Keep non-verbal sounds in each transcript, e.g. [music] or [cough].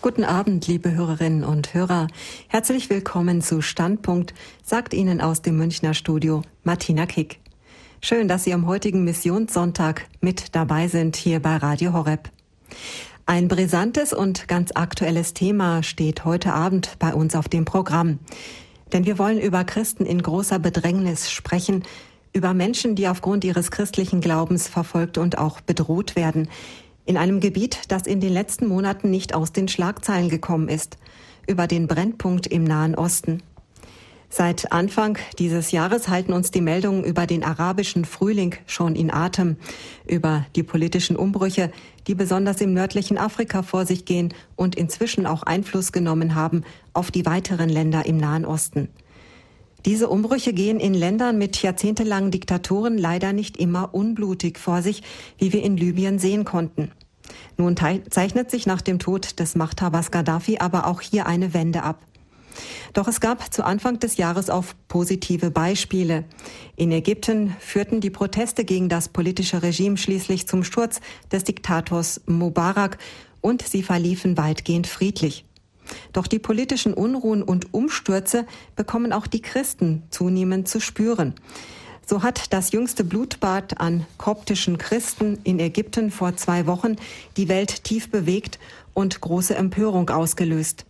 Guten Abend, liebe Hörerinnen und Hörer. Herzlich willkommen zu Standpunkt, sagt Ihnen aus dem Münchner Studio Martina Kick. Schön, dass Sie am heutigen Missionssonntag mit dabei sind hier bei Radio Horeb. Ein brisantes und ganz aktuelles Thema steht heute Abend bei uns auf dem Programm. Denn wir wollen über Christen in großer Bedrängnis sprechen, über Menschen, die aufgrund ihres christlichen Glaubens verfolgt und auch bedroht werden, in einem Gebiet, das in den letzten Monaten nicht aus den Schlagzeilen gekommen ist, über den Brennpunkt im Nahen Osten. Seit Anfang dieses Jahres halten uns die Meldungen über den arabischen Frühling schon in Atem, über die politischen Umbrüche, die besonders im nördlichen Afrika vor sich gehen und inzwischen auch Einfluss genommen haben auf die weiteren Länder im Nahen Osten. Diese Umbrüche gehen in Ländern mit jahrzehntelangen Diktaturen leider nicht immer unblutig vor sich, wie wir in Libyen sehen konnten. Nun zeichnet sich nach dem Tod des Machthabers Gaddafi aber auch hier eine Wende ab. Doch es gab zu Anfang des Jahres auch positive Beispiele. In Ägypten führten die Proteste gegen das politische Regime schließlich zum Sturz des Diktators Mubarak und sie verliefen weitgehend friedlich. Doch die politischen Unruhen und Umstürze bekommen auch die Christen zunehmend zu spüren. So hat das jüngste Blutbad an koptischen Christen in Ägypten vor zwei Wochen die Welt tief bewegt und große Empörung ausgelöst.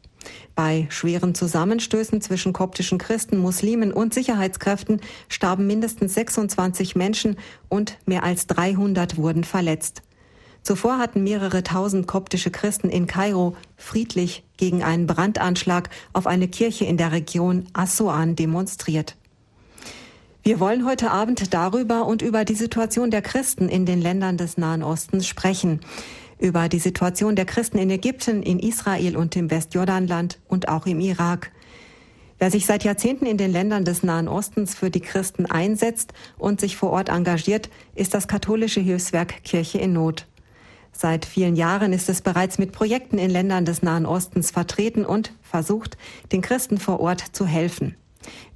Bei schweren Zusammenstößen zwischen koptischen Christen, Muslimen und Sicherheitskräften starben mindestens 26 Menschen und mehr als 300 wurden verletzt. Zuvor hatten mehrere tausend koptische Christen in Kairo friedlich gegen einen Brandanschlag auf eine Kirche in der Region Assuan demonstriert. Wir wollen heute Abend darüber und über die Situation der Christen in den Ländern des Nahen Ostens sprechen. Über die Situation der Christen in Ägypten, in Israel und im Westjordanland und auch im Irak. Wer sich seit Jahrzehnten in den Ländern des Nahen Ostens für die Christen einsetzt und sich vor Ort engagiert, ist das katholische Hilfswerk Kirche in Not. Seit vielen Jahren ist es bereits mit Projekten in Ländern des Nahen Ostens vertreten und versucht, den Christen vor Ort zu helfen.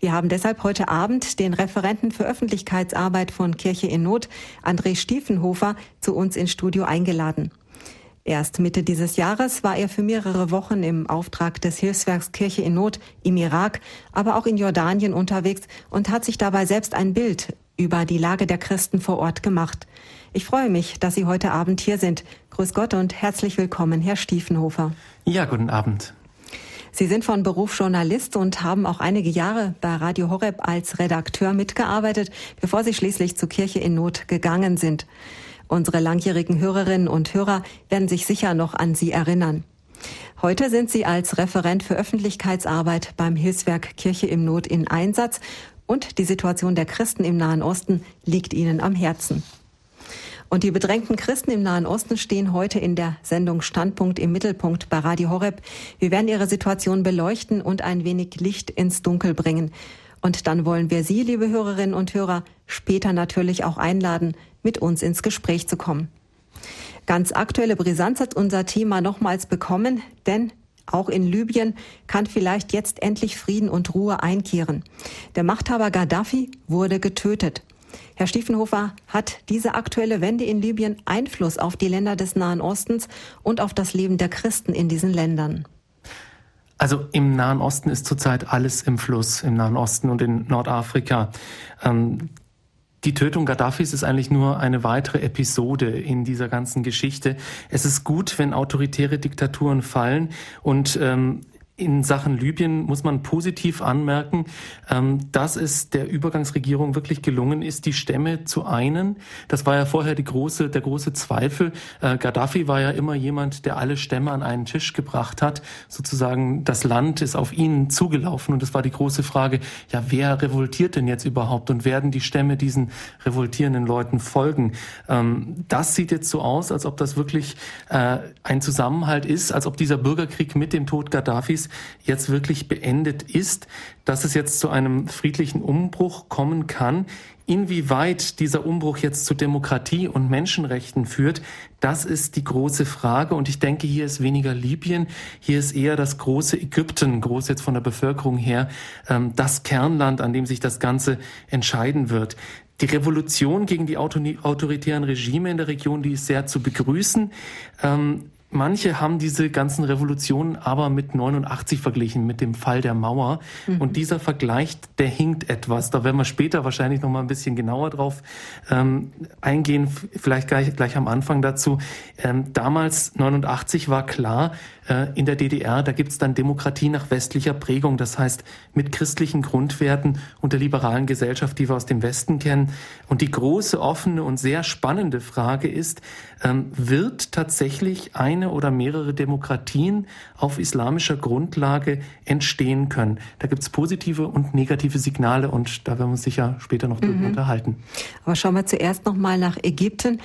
Wir haben deshalb heute Abend den Referenten für Öffentlichkeitsarbeit von Kirche in Not, André Stiefenhofer, zu uns ins Studio eingeladen. Erst Mitte dieses Jahres war er für mehrere Wochen im Auftrag des Hilfswerks Kirche in Not im Irak, aber auch in Jordanien unterwegs und hat sich dabei selbst ein Bild über die Lage der Christen vor Ort gemacht. Ich freue mich, dass Sie heute Abend hier sind. Grüß Gott und herzlich willkommen, Herr Stiefenhofer. Ja, guten Abend. Sie sind von Beruf Journalist und haben auch einige Jahre bei Radio Horeb als Redakteur mitgearbeitet, bevor Sie schließlich zur Kirche in Not gegangen sind. Unsere langjährigen Hörerinnen und Hörer werden sich sicher noch an Sie erinnern. Heute sind Sie als Referent für Öffentlichkeitsarbeit beim Hilfswerk Kirche im Not in Einsatz und die Situation der Christen im Nahen Osten liegt Ihnen am Herzen. Und die bedrängten Christen im Nahen Osten stehen heute in der Sendung Standpunkt im Mittelpunkt bei Radio Horeb. Wir werden ihre Situation beleuchten und ein wenig Licht ins Dunkel bringen. Und dann wollen wir Sie, liebe Hörerinnen und Hörer, später natürlich auch einladen, mit uns ins Gespräch zu kommen. Ganz aktuelle Brisanz hat unser Thema nochmals bekommen, denn auch in Libyen kann vielleicht jetzt endlich Frieden und Ruhe einkehren. Der Machthaber Gaddafi wurde getötet. Herr Stiefenhofer, hat diese aktuelle Wende in Libyen Einfluss auf die Länder des Nahen Ostens und auf das Leben der Christen in diesen Ländern? Also im Nahen Osten ist zurzeit alles im Fluss, im Nahen Osten und in Nordafrika. Ähm, die Tötung Gaddafis ist eigentlich nur eine weitere Episode in dieser ganzen Geschichte. Es ist gut, wenn autoritäre Diktaturen fallen und ähm, in Sachen Libyen muss man positiv anmerken, ähm, dass es der Übergangsregierung wirklich gelungen ist, die Stämme zu einen. Das war ja vorher die große, der große Zweifel. Äh, Gaddafi war ja immer jemand, der alle Stämme an einen Tisch gebracht hat. Sozusagen das Land ist auf ihn zugelaufen und es war die große Frage, ja, wer revoltiert denn jetzt überhaupt und werden die Stämme diesen revoltierenden Leuten folgen? Ähm, das sieht jetzt so aus, als ob das wirklich äh, ein Zusammenhalt ist, als ob dieser Bürgerkrieg mit dem Tod Gaddafis jetzt wirklich beendet ist, dass es jetzt zu einem friedlichen Umbruch kommen kann. Inwieweit dieser Umbruch jetzt zu Demokratie und Menschenrechten führt, das ist die große Frage. Und ich denke, hier ist weniger Libyen, hier ist eher das große Ägypten, groß jetzt von der Bevölkerung her, ähm, das Kernland, an dem sich das Ganze entscheiden wird. Die Revolution gegen die autoritären Regime in der Region, die ist sehr zu begrüßen. Ähm, Manche haben diese ganzen Revolutionen aber mit 89 verglichen, mit dem Fall der Mauer. Mhm. Und dieser Vergleich, der hinkt etwas. Da werden wir später wahrscheinlich noch mal ein bisschen genauer drauf ähm, eingehen, vielleicht gleich, gleich am Anfang dazu. Ähm, damals, 89, war klar, in der DDR, da gibt's dann Demokratie nach westlicher Prägung, das heißt mit christlichen Grundwerten und der liberalen Gesellschaft, die wir aus dem Westen kennen. Und die große, offene und sehr spannende Frage ist, ähm, wird tatsächlich ein eine oder mehrere Demokratien auf islamischer Grundlage entstehen können. Da gibt es positive und negative Signale und da werden wir uns sicher später noch drüber mhm. unterhalten. Aber schauen wir zuerst noch mal nach Ägypten.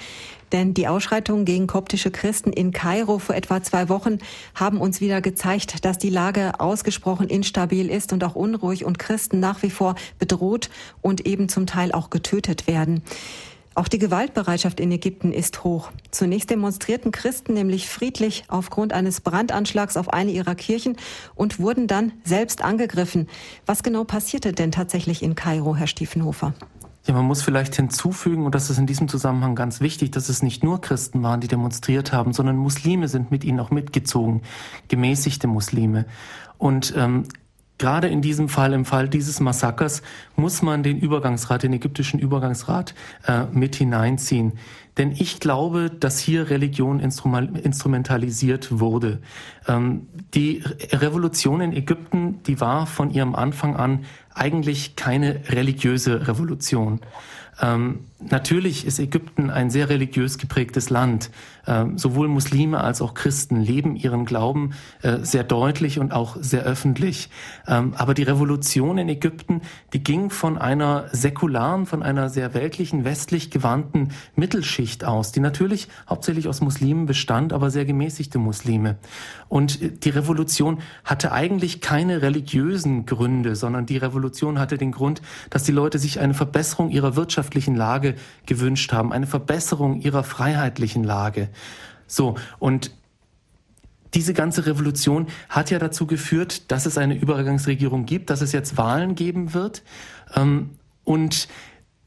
Denn die Ausschreitungen gegen koptische Christen in Kairo vor etwa zwei Wochen haben uns wieder gezeigt, dass die Lage ausgesprochen instabil ist und auch unruhig und Christen nach wie vor bedroht und eben zum Teil auch getötet werden. Auch die Gewaltbereitschaft in Ägypten ist hoch. Zunächst demonstrierten Christen nämlich friedlich aufgrund eines Brandanschlags auf eine ihrer Kirchen und wurden dann selbst angegriffen. Was genau passierte denn tatsächlich in Kairo, Herr Stiefenhofer? Ja, man muss vielleicht hinzufügen, und das ist in diesem Zusammenhang ganz wichtig, dass es nicht nur Christen waren, die demonstriert haben, sondern Muslime sind mit ihnen auch mitgezogen, gemäßigte Muslime. Und ähm, Gerade in diesem Fall, im Fall dieses Massakers, muss man den Übergangsrat, den ägyptischen Übergangsrat äh, mit hineinziehen. Denn ich glaube, dass hier Religion instrumentalisiert wurde. Ähm, die Revolution in Ägypten, die war von ihrem Anfang an eigentlich keine religiöse Revolution. Natürlich ist Ägypten ein sehr religiös geprägtes Land. Ähm, sowohl Muslime als auch Christen leben ihren Glauben äh, sehr deutlich und auch sehr öffentlich. Ähm, aber die Revolution in Ägypten, die ging von einer säkularen, von einer sehr weltlichen, westlich gewandten Mittelschicht aus, die natürlich hauptsächlich aus Muslimen bestand, aber sehr gemäßigte Muslime. Und die Revolution hatte eigentlich keine religiösen Gründe, sondern die Revolution hatte den Grund, dass die Leute sich eine Verbesserung ihrer wirtschaftlichen Lage gewünscht haben, eine Verbesserung ihrer freiheitlichen Lage. So, und diese ganze Revolution hat ja dazu geführt, dass es eine Übergangsregierung gibt, dass es jetzt Wahlen geben wird. Ähm, und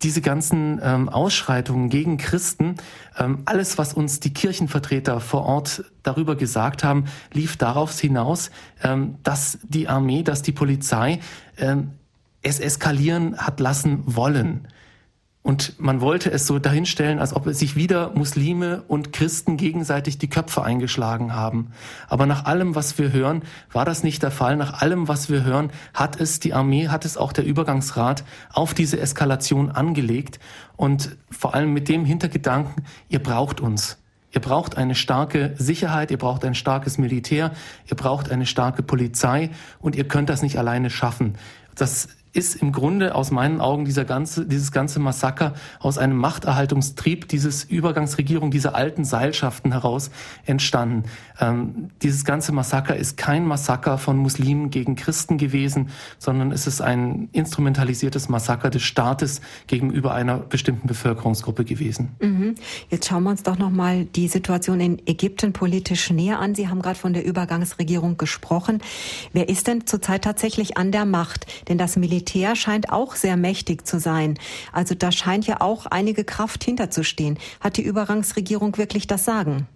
diese ganzen ähm, Ausschreitungen gegen Christen, ähm, alles, was uns die Kirchenvertreter vor Ort darüber gesagt haben, lief darauf hinaus, dass die Armee, dass die Polizei es eskalieren hat lassen wollen. Und man wollte es so dahinstellen, als ob sich wieder Muslime und Christen gegenseitig die Köpfe eingeschlagen haben. Aber nach allem, was wir hören, war das nicht der Fall. Nach allem, was wir hören, hat es die Armee, hat es auch der Übergangsrat auf diese Eskalation angelegt. Und vor allem mit dem Hintergedanken, ihr braucht uns. Ihr braucht eine starke Sicherheit, ihr braucht ein starkes Militär, ihr braucht eine starke Polizei und ihr könnt das nicht alleine schaffen. Das ist im Grunde aus meinen Augen dieser ganze, dieses ganze Massaker aus einem Machterhaltungstrieb dieses Übergangsregierung, dieser alten Seilschaften heraus entstanden. Ähm, dieses ganze Massaker ist kein Massaker von Muslimen gegen Christen gewesen, sondern es ist ein instrumentalisiertes Massaker des Staates gegenüber einer bestimmten Bevölkerungsgruppe gewesen. Mhm. Jetzt schauen wir uns doch noch mal die Situation in Ägypten politisch näher an. Sie haben gerade von der Übergangsregierung gesprochen. Wer ist denn zurzeit tatsächlich an der Macht? Denn das Militär Militär scheint auch sehr mächtig zu sein. Also da scheint ja auch einige Kraft hinterzustehen. Hat die Übergangsregierung wirklich das Sagen?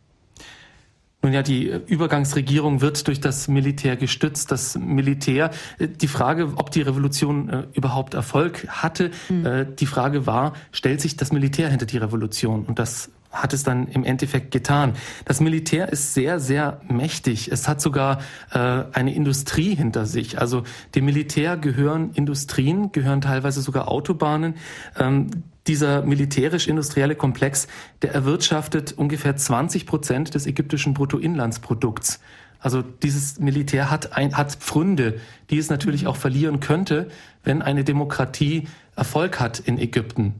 Nun ja, die Übergangsregierung wird durch das Militär gestützt. Das Militär, die Frage, ob die Revolution äh, überhaupt Erfolg hatte, mhm. die Frage war, stellt sich das Militär hinter die Revolution? Und das hat es dann im Endeffekt getan. Das Militär ist sehr, sehr mächtig. Es hat sogar äh, eine Industrie hinter sich. Also dem Militär gehören Industrien, gehören teilweise sogar Autobahnen. Ähm, dieser militärisch-industrielle Komplex, der erwirtschaftet ungefähr 20 Prozent des ägyptischen Bruttoinlandsprodukts. Also dieses Militär hat, ein, hat Pfründe, die es natürlich mhm. auch verlieren könnte, wenn eine Demokratie Erfolg hat in Ägypten.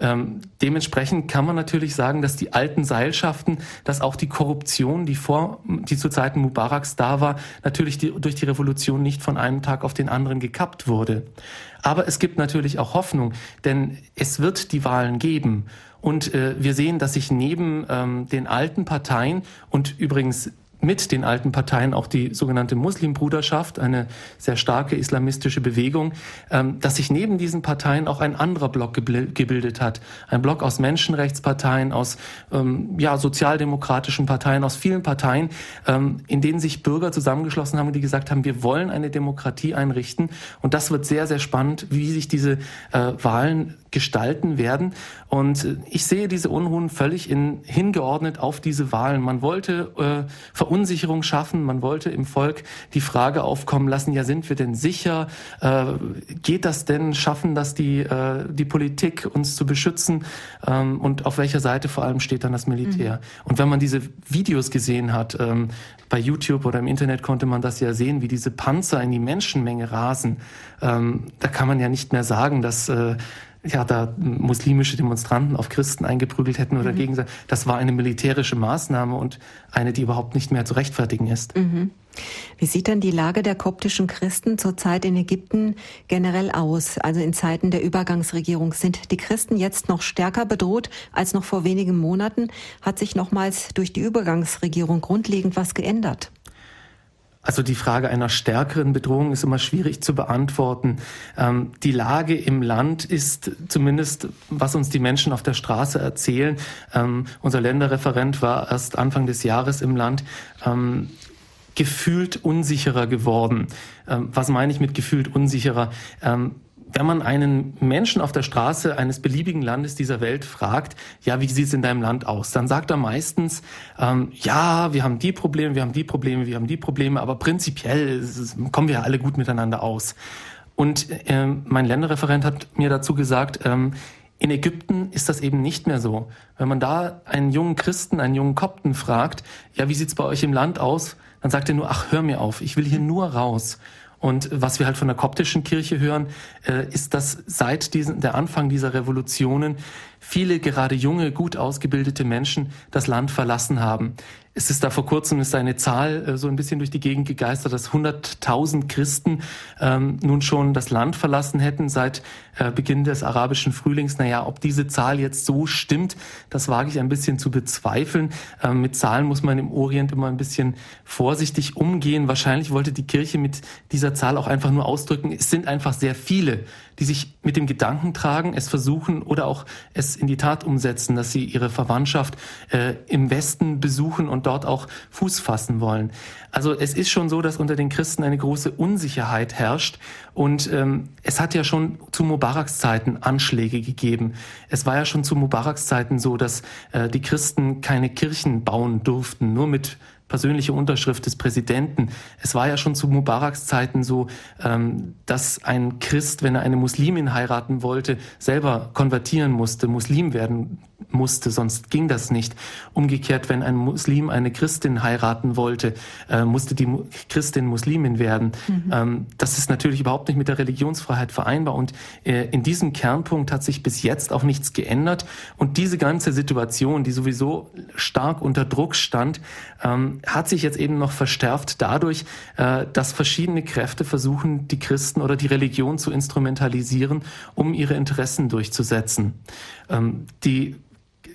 Ähm, dementsprechend kann man natürlich sagen, dass die alten Seilschaften, dass auch die Korruption, die vor, die zu Zeiten Mubaraks da war, natürlich die, durch die Revolution nicht von einem Tag auf den anderen gekappt wurde. Aber es gibt natürlich auch Hoffnung, denn es wird die Wahlen geben. Und äh, wir sehen, dass sich neben ähm, den alten Parteien und übrigens mit den alten Parteien auch die sogenannte Muslimbruderschaft, eine sehr starke islamistische Bewegung, ähm, dass sich neben diesen Parteien auch ein anderer Block gebildet hat. Ein Block aus Menschenrechtsparteien, aus ähm, ja, sozialdemokratischen Parteien, aus vielen Parteien, ähm, in denen sich Bürger zusammengeschlossen haben, die gesagt haben, wir wollen eine Demokratie einrichten. Und das wird sehr, sehr spannend, wie sich diese äh, Wahlen gestalten werden. Und äh, ich sehe diese Unruhen völlig in, hingeordnet auf diese Wahlen. Man wollte äh, Verunsicherung schaffen, man wollte im Volk die Frage aufkommen lassen, ja, sind wir denn sicher? Äh, geht das denn? Schaffen das die, äh, die Politik, uns zu beschützen? Ähm, und auf welcher Seite vor allem steht dann das Militär? Mhm. Und wenn man diese Videos gesehen hat, ähm, bei YouTube oder im Internet konnte man das ja sehen, wie diese Panzer in die Menschenmenge rasen. Ähm, da kann man ja nicht mehr sagen, dass äh, ja, da muslimische Demonstranten auf Christen eingeprügelt hätten oder mhm. gegen. Das war eine militärische Maßnahme und eine, die überhaupt nicht mehr zu rechtfertigen ist. Mhm. Wie sieht denn die Lage der koptischen Christen zurzeit in Ägypten generell aus? Also in Zeiten der Übergangsregierung sind die Christen jetzt noch stärker bedroht als noch vor wenigen Monaten? Hat sich nochmals durch die Übergangsregierung grundlegend was geändert? Also die Frage einer stärkeren Bedrohung ist immer schwierig zu beantworten. Ähm, die Lage im Land ist zumindest, was uns die Menschen auf der Straße erzählen. Ähm, unser Länderreferent war erst Anfang des Jahres im Land. Ähm, gefühlt unsicherer geworden. Ähm, was meine ich mit gefühlt unsicherer? Wenn man einen Menschen auf der Straße eines beliebigen Landes dieser Welt fragt, ja, wie sieht es in deinem Land aus? Dann sagt er meistens, ähm, ja, wir haben die Probleme, wir haben die Probleme, wir haben die Probleme, aber prinzipiell kommen wir alle gut miteinander aus. Und äh, mein Länderreferent hat mir dazu gesagt, ähm, in Ägypten ist das eben nicht mehr so. Wenn man da einen jungen Christen, einen jungen Kopten fragt, ja, wie sieht's bei euch im Land aus? Dann sagt er nur, ach, hör mir auf, ich will hier nur raus. Und was wir halt von der koptischen Kirche hören, äh, ist, dass seit diesen, der Anfang dieser Revolutionen viele gerade junge, gut ausgebildete Menschen das Land verlassen haben. Es ist da vor kurzem ist eine Zahl äh, so ein bisschen durch die Gegend gegeistert, dass 100.000 Christen ähm, nun schon das Land verlassen hätten seit äh, Beginn des arabischen Frühlings. Naja, ob diese Zahl jetzt so stimmt, das wage ich ein bisschen zu bezweifeln. Ähm, mit Zahlen muss man im Orient immer ein bisschen vorsichtig umgehen. Wahrscheinlich wollte die Kirche mit dieser Zahl auch einfach nur ausdrücken, es sind einfach sehr viele, die sich mit dem Gedanken tragen, es versuchen oder auch es in die Tat umsetzen, dass sie ihre Verwandtschaft äh, im Westen besuchen und dort auch Fuß fassen wollen. Also es ist schon so, dass unter den Christen eine große Unsicherheit herrscht und ähm, es hat ja schon zu Mubaraks Zeiten Anschläge gegeben. Es war ja schon zu Mubaraks Zeiten so, dass äh, die Christen keine Kirchen bauen durften, nur mit persönliche Unterschrift des Präsidenten. Es war ja schon zu Mubaraks Zeiten so, ähm, dass ein Christ, wenn er eine Muslimin heiraten wollte, selber konvertieren musste, Muslim werden musste, sonst ging das nicht. Umgekehrt, wenn ein Muslim eine Christin heiraten wollte, äh, musste die Christin Muslimin werden. Mhm. Ähm, das ist natürlich überhaupt nicht mit der Religionsfreiheit vereinbar und äh, in diesem Kernpunkt hat sich bis jetzt auch nichts geändert und diese ganze Situation, die sowieso stark unter Druck stand, ähm, hat sich jetzt eben noch verstärkt dadurch, äh, dass verschiedene Kräfte versuchen, die Christen oder die Religion zu instrumentalisieren, um ihre Interessen durchzusetzen. Ähm, die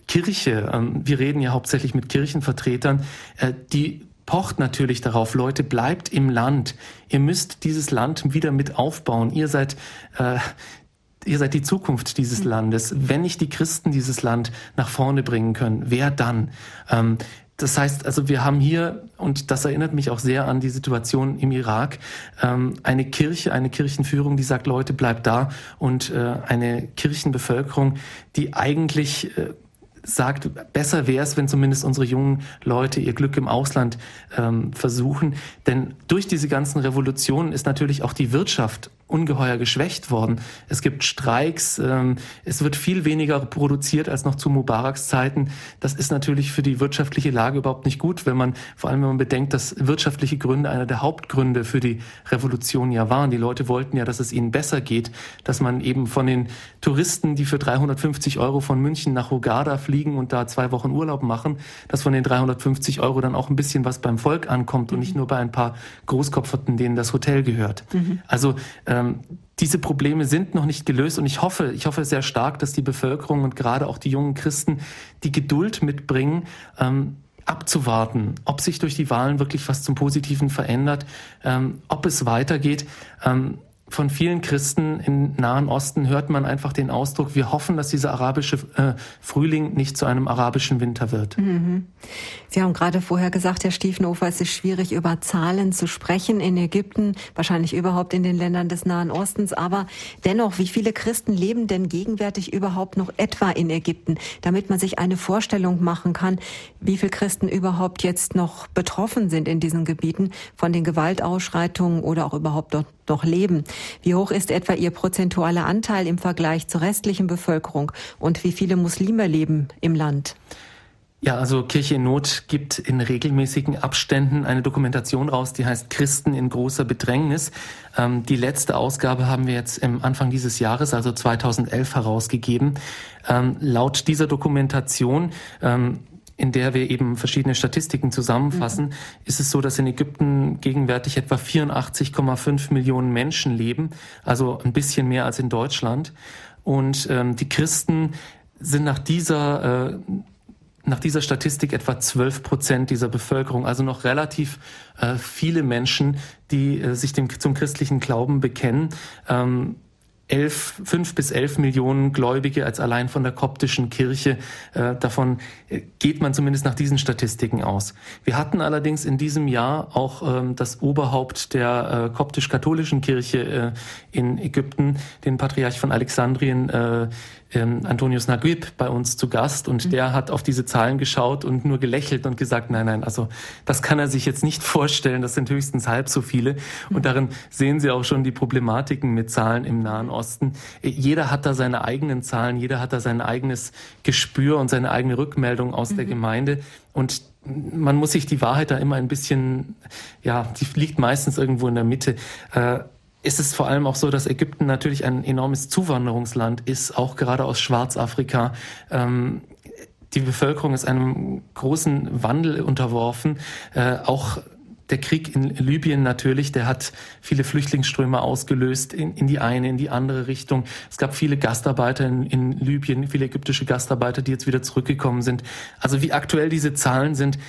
Kirche, ähm, wir reden ja hauptsächlich mit Kirchenvertretern, äh, die pocht natürlich darauf, Leute, bleibt im Land. Ihr müsst dieses Land wieder mit aufbauen. Ihr seid, äh, ihr seid die Zukunft dieses hm. Landes. Wenn nicht die Christen dieses Land nach vorne bringen können, wer dann? Ähm, das heißt, also wir haben hier, und das erinnert mich auch sehr an die Situation im Irak, ähm, eine Kirche, eine Kirchenführung, die sagt, Leute, bleibt da, und äh, eine Kirchenbevölkerung, die eigentlich äh, sagt, besser wäre es, wenn zumindest unsere jungen Leute ihr Glück im Ausland ähm, versuchen. Denn durch diese ganzen Revolutionen ist natürlich auch die Wirtschaft ungeheuer geschwächt worden. Es gibt Streiks, ähm, es wird viel weniger produziert als noch zu Mubaraks Zeiten. Das ist natürlich für die wirtschaftliche Lage überhaupt nicht gut, wenn man, vor allem wenn man bedenkt, dass wirtschaftliche Gründe einer der Hauptgründe für die Revolution ja waren. Die Leute wollten ja, dass es ihnen besser geht, dass man eben von den Touristen, die für 350 Euro von München nach Hogada fliegen und da zwei Wochen Urlaub machen, dass von den 350 Euro dann auch ein bisschen was beim Volk ankommt und nicht nur bei ein paar Großkopferten, denen das Hotel gehört. Mhm. Also ähm, diese Probleme sind noch nicht gelöst und ich hoffe, ich hoffe sehr stark, dass die Bevölkerung und gerade auch die jungen Christen die Geduld mitbringen, ähm, abzuwarten, ob sich durch die Wahlen wirklich was zum Positiven verändert, ähm, ob es weitergeht. Ähm, von vielen Christen im Nahen Osten hört man einfach den Ausdruck, wir hoffen, dass dieser arabische äh, Frühling nicht zu einem arabischen Winter wird. Mhm. Sie haben gerade vorher gesagt, Herr Stiefenhofer, es ist schwierig, über Zahlen zu sprechen in Ägypten, wahrscheinlich überhaupt in den Ländern des Nahen Ostens. Aber dennoch, wie viele Christen leben denn gegenwärtig überhaupt noch etwa in Ägypten, damit man sich eine Vorstellung machen kann, wie viele Christen überhaupt jetzt noch betroffen sind in diesen Gebieten von den Gewaltausschreitungen oder auch überhaupt dort noch leben. Wie hoch ist etwa Ihr prozentualer Anteil im Vergleich zur restlichen Bevölkerung und wie viele Muslime leben im Land? Ja, also Kirche in Not gibt in regelmäßigen Abständen eine Dokumentation raus, die heißt Christen in großer Bedrängnis. Ähm, die letzte Ausgabe haben wir jetzt im Anfang dieses Jahres, also 2011, herausgegeben. Ähm, laut dieser Dokumentation ähm, in der wir eben verschiedene Statistiken zusammenfassen, mhm. ist es so, dass in Ägypten gegenwärtig etwa 84,5 Millionen Menschen leben, also ein bisschen mehr als in Deutschland. Und ähm, die Christen sind nach dieser äh, nach dieser Statistik etwa 12 Prozent dieser Bevölkerung, also noch relativ äh, viele Menschen, die äh, sich dem, zum christlichen Glauben bekennen. Ähm, elf, fünf bis elf Millionen Gläubige als allein von der koptischen Kirche. Äh, davon äh, geht man zumindest nach diesen Statistiken aus. Wir hatten allerdings in diesem Jahr auch ähm, das Oberhaupt der äh, koptisch-katholischen Kirche äh, in Ägypten, den Patriarch von Alexandrien, äh, ähm, Antonius Naguib bei uns zu Gast und mhm. der hat auf diese Zahlen geschaut und nur gelächelt und gesagt, nein, nein, also das kann er sich jetzt nicht [laughs] vorstellen, das sind höchstens halb so viele. Mhm. Und darin sehen Sie auch schon die Problematiken mit Zahlen im Nahen Osten. Jeder hat da seine eigenen Zahlen, jeder hat da sein eigenes Gespür und seine eigene Rückmeldung aus mhm. der Gemeinde. Und man muss sich die Wahrheit da immer ein bisschen, ja, die liegt meistens irgendwo in der Mitte. Ist es vor allem auch so, dass Ägypten natürlich ein enormes Zuwanderungsland ist, auch gerade aus Schwarzafrika. Ähm, die Bevölkerung ist einem großen Wandel unterworfen. Äh, auch der Krieg in Libyen natürlich, der hat viele Flüchtlingsströme ausgelöst in, in die eine, in die andere Richtung. Es gab viele Gastarbeiter in, in Libyen, viele ägyptische Gastarbeiter, die jetzt wieder zurückgekommen sind. Also wie aktuell diese Zahlen sind,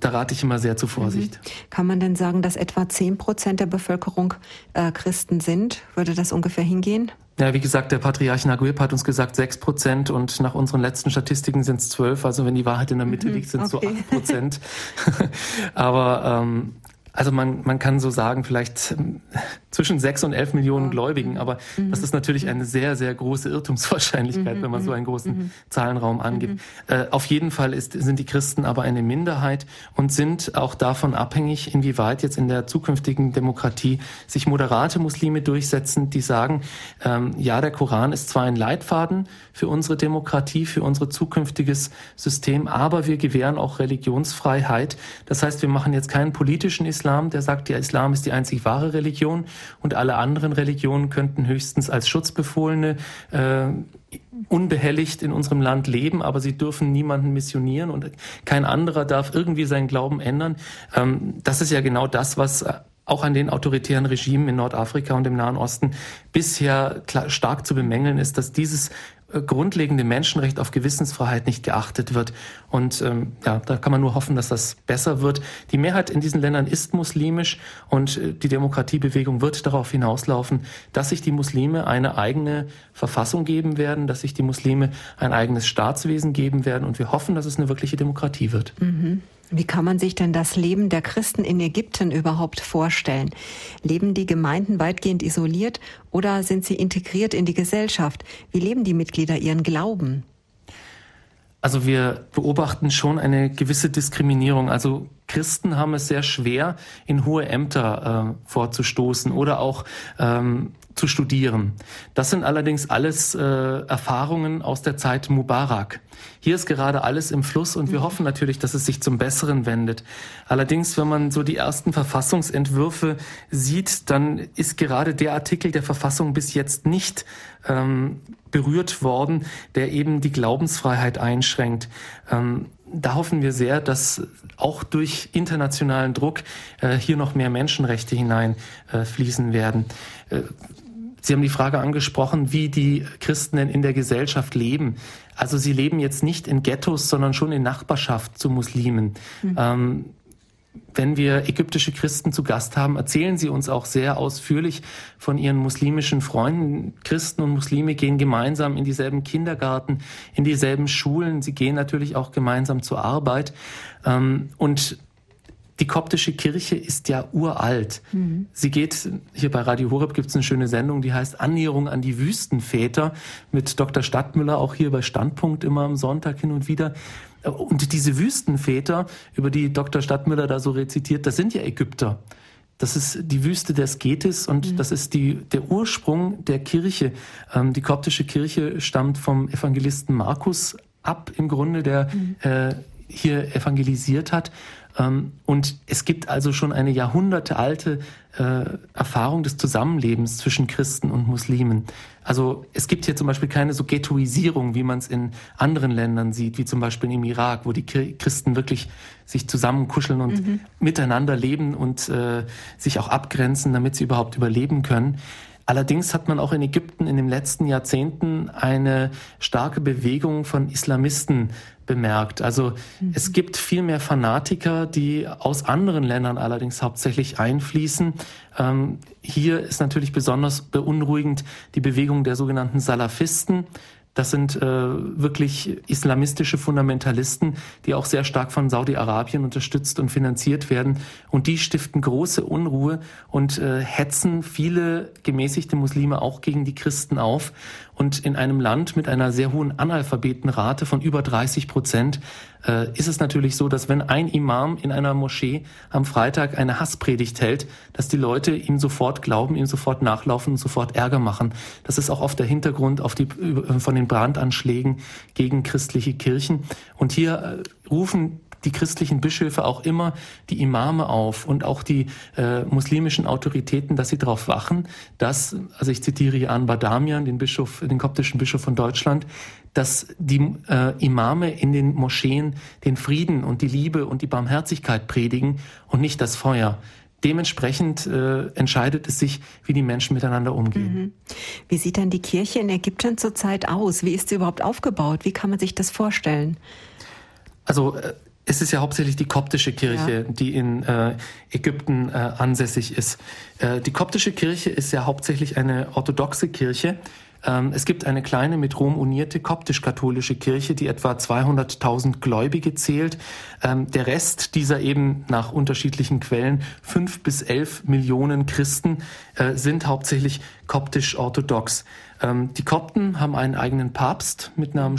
da rate ich immer sehr zur Vorsicht. Mhm. Kann man denn sagen, dass etwa zehn Prozent der Bevölkerung äh, Christen sind? Würde das ungefähr hingehen? Ja, wie gesagt, der Patriarch Naguib hat uns gesagt sechs Prozent und nach unseren letzten Statistiken sind es zwölf. Also wenn die Wahrheit in der Mitte mhm, liegt, sind es okay. so acht Prozent. [laughs] Aber ähm, also man, man kann so sagen, vielleicht ähm, zwischen sechs und elf Millionen Gläubigen, aber mhm. das ist natürlich eine sehr, sehr große Irrtumswahrscheinlichkeit, mhm. wenn man so einen großen mhm. Zahlenraum angibt. Mhm. Äh, auf jeden Fall ist, sind die Christen aber eine Minderheit und sind auch davon abhängig, inwieweit jetzt in der zukünftigen Demokratie sich moderate Muslime durchsetzen, die sagen, ähm, ja, der Koran ist zwar ein Leitfaden für unsere Demokratie, für unser zukünftiges System, aber wir gewähren auch Religionsfreiheit. Das heißt, wir machen jetzt keinen politischen Islam, der sagt, der Islam ist die einzig wahre Religion und alle anderen Religionen könnten höchstens als Schutzbefohlene äh, unbehelligt in unserem Land leben, aber sie dürfen niemanden missionieren und kein anderer darf irgendwie seinen Glauben ändern. Ähm, das ist ja genau das, was auch an den autoritären Regimen in Nordafrika und im Nahen Osten bisher stark zu bemängeln ist, dass dieses äh, grundlegende Menschenrecht auf Gewissensfreiheit nicht geachtet wird. Und ähm, ja, da kann man nur hoffen, dass das besser wird. Die Mehrheit in diesen Ländern ist muslimisch und äh, die Demokratiebewegung wird darauf hinauslaufen, dass sich die Muslime eine eigene Verfassung geben werden, dass sich die Muslime ein eigenes Staatswesen geben werden und wir hoffen, dass es eine wirkliche Demokratie wird. Mhm. Wie kann man sich denn das Leben der Christen in Ägypten überhaupt vorstellen? Leben die Gemeinden weitgehend isoliert oder sind sie integriert in die Gesellschaft? Wie leben die Mitglieder ihren Glauben? Also wir beobachten schon eine gewisse Diskriminierung. Also Christen haben es sehr schwer, in hohe Ämter äh, vorzustoßen oder auch ähm, zu studieren. Das sind allerdings alles äh, Erfahrungen aus der Zeit Mubarak. Hier ist gerade alles im Fluss und wir mhm. hoffen natürlich, dass es sich zum Besseren wendet. Allerdings, wenn man so die ersten Verfassungsentwürfe sieht, dann ist gerade der Artikel der Verfassung bis jetzt nicht ähm, berührt worden, der eben die Glaubensfreiheit einschränkt. Ähm, da hoffen wir sehr, dass auch durch internationalen Druck äh, hier noch mehr Menschenrechte hineinfließen äh, werden. Äh, Sie haben die Frage angesprochen, wie die Christen denn in der Gesellschaft leben. Also sie leben jetzt nicht in Ghettos, sondern schon in Nachbarschaft zu Muslimen. Mhm. Ähm, wenn wir ägyptische Christen zu Gast haben, erzählen sie uns auch sehr ausführlich von ihren muslimischen Freunden. Christen und Muslime gehen gemeinsam in dieselben Kindergarten, in dieselben Schulen. Sie gehen natürlich auch gemeinsam zur Arbeit. Ähm, und die koptische Kirche ist ja uralt. Mhm. Sie geht, hier bei Radio Horeb gibt es eine schöne Sendung, die heißt Annäherung an die Wüstenväter mit Dr. Stadtmüller, auch hier bei Standpunkt immer am Sonntag hin und wieder. Und diese Wüstenväter, über die Dr. Stadtmüller da so rezitiert, das sind ja Ägypter. Das ist die Wüste der Sketis und mhm. das ist die, der Ursprung der Kirche. Ähm, die koptische Kirche stammt vom Evangelisten Markus ab, im Grunde, der mhm. äh, hier evangelisiert hat. Ähm, und es gibt also schon eine jahrhundertealte äh, Erfahrung des Zusammenlebens zwischen Christen und Muslimen. Also es gibt hier zum Beispiel keine so Ghettoisierung, wie man es in anderen Ländern sieht, wie zum Beispiel im Irak, wo die Christen wirklich sich zusammenkuscheln und mhm. miteinander leben und äh, sich auch abgrenzen, damit sie überhaupt überleben können. Allerdings hat man auch in Ägypten in den letzten Jahrzehnten eine starke Bewegung von Islamisten bemerkt. Also mhm. es gibt viel mehr Fanatiker, die aus anderen Ländern allerdings hauptsächlich einfließen. Ähm, hier ist natürlich besonders beunruhigend die Bewegung der sogenannten Salafisten. Das sind äh, wirklich islamistische Fundamentalisten, die auch sehr stark von Saudi-Arabien unterstützt und finanziert werden. Und die stiften große Unruhe und äh, hetzen viele gemäßigte Muslime auch gegen die Christen auf. Und in einem Land mit einer sehr hohen Analphabetenrate von über 30 Prozent äh, ist es natürlich so, dass wenn ein Imam in einer Moschee am Freitag eine Hasspredigt hält, dass die Leute ihm sofort glauben, ihm sofort nachlaufen und sofort Ärger machen. Das ist auch oft der Hintergrund auf die, von den Brandanschlägen gegen christliche Kirchen. Und hier äh, rufen die christlichen Bischöfe auch immer die Imame auf und auch die äh, muslimischen Autoritäten, dass sie darauf wachen, dass, also ich zitiere hier an Badamian, den Bischof, den koptischen Bischof von Deutschland, dass die äh, Imame in den Moscheen den Frieden und die Liebe und die Barmherzigkeit predigen und nicht das Feuer. Dementsprechend äh, entscheidet es sich, wie die Menschen miteinander umgehen. Mhm. Wie sieht denn die Kirche in Ägypten zurzeit aus? Wie ist sie überhaupt aufgebaut? Wie kann man sich das vorstellen? Also äh, es ist ja hauptsächlich die koptische Kirche, ja. die in äh, Ägypten äh, ansässig ist. Äh, die koptische Kirche ist ja hauptsächlich eine orthodoxe Kirche. Ähm, es gibt eine kleine mit Rom unierte koptisch-katholische Kirche, die etwa 200.000 Gläubige zählt. Ähm, der Rest dieser eben nach unterschiedlichen Quellen fünf bis elf Millionen Christen äh, sind hauptsächlich koptisch-orthodox. Ähm, die Kopten haben einen eigenen Papst mit Namen mhm.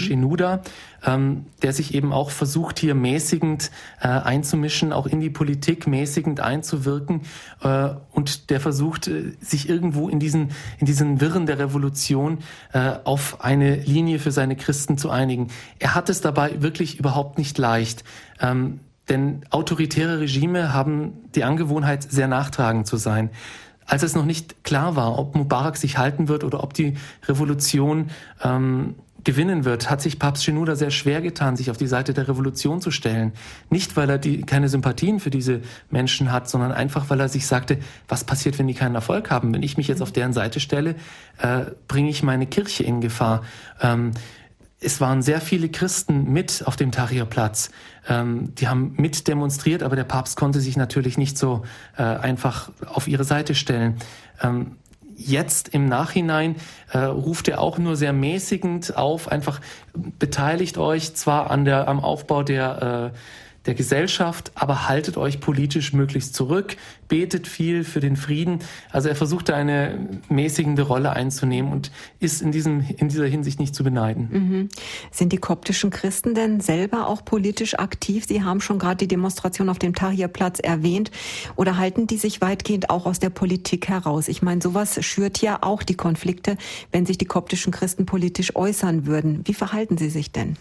Ähm, der sich eben auch versucht, hier mäßigend äh, einzumischen, auch in die Politik mäßigend einzuwirken äh, und der versucht, äh, sich irgendwo in diesen, in diesen Wirren der Revolution äh, auf eine Linie für seine Christen zu einigen. Er hat es dabei wirklich überhaupt nicht leicht. Ähm, denn autoritäre Regime haben die Angewohnheit, sehr nachtragend zu sein als es noch nicht klar war, ob Mubarak sich halten wird oder ob die Revolution ähm, gewinnen wird, hat sich Papst Shenouda sehr schwer getan, sich auf die Seite der Revolution zu stellen. Nicht, weil er die, keine Sympathien für diese Menschen hat, sondern einfach, weil er sich sagte, was passiert, wenn die keinen Erfolg haben? Wenn ich mich jetzt auf deren Seite stelle, äh, bringe ich meine Kirche in Gefahr. Ähm, es waren sehr viele Christen mit auf dem Tahrirplatz. Ähm, die haben mit demonstriert, aber der Papst konnte sich natürlich nicht so äh, einfach auf ihre Seite stellen. Ähm, jetzt im Nachhinein äh, ruft er auch nur sehr mäßigend auf, einfach beteiligt euch zwar an der, am Aufbau der äh, der Gesellschaft, aber haltet euch politisch möglichst zurück, betet viel für den Frieden. Also er versuchte eine mäßigende Rolle einzunehmen und ist in, diesem, in dieser Hinsicht nicht zu beneiden. Mhm. Sind die koptischen Christen denn selber auch politisch aktiv? Sie haben schon gerade die Demonstration auf dem Tahrirplatz erwähnt. Oder halten die sich weitgehend auch aus der Politik heraus? Ich meine, sowas schürt ja auch die Konflikte, wenn sich die koptischen Christen politisch äußern würden. Wie verhalten sie sich denn?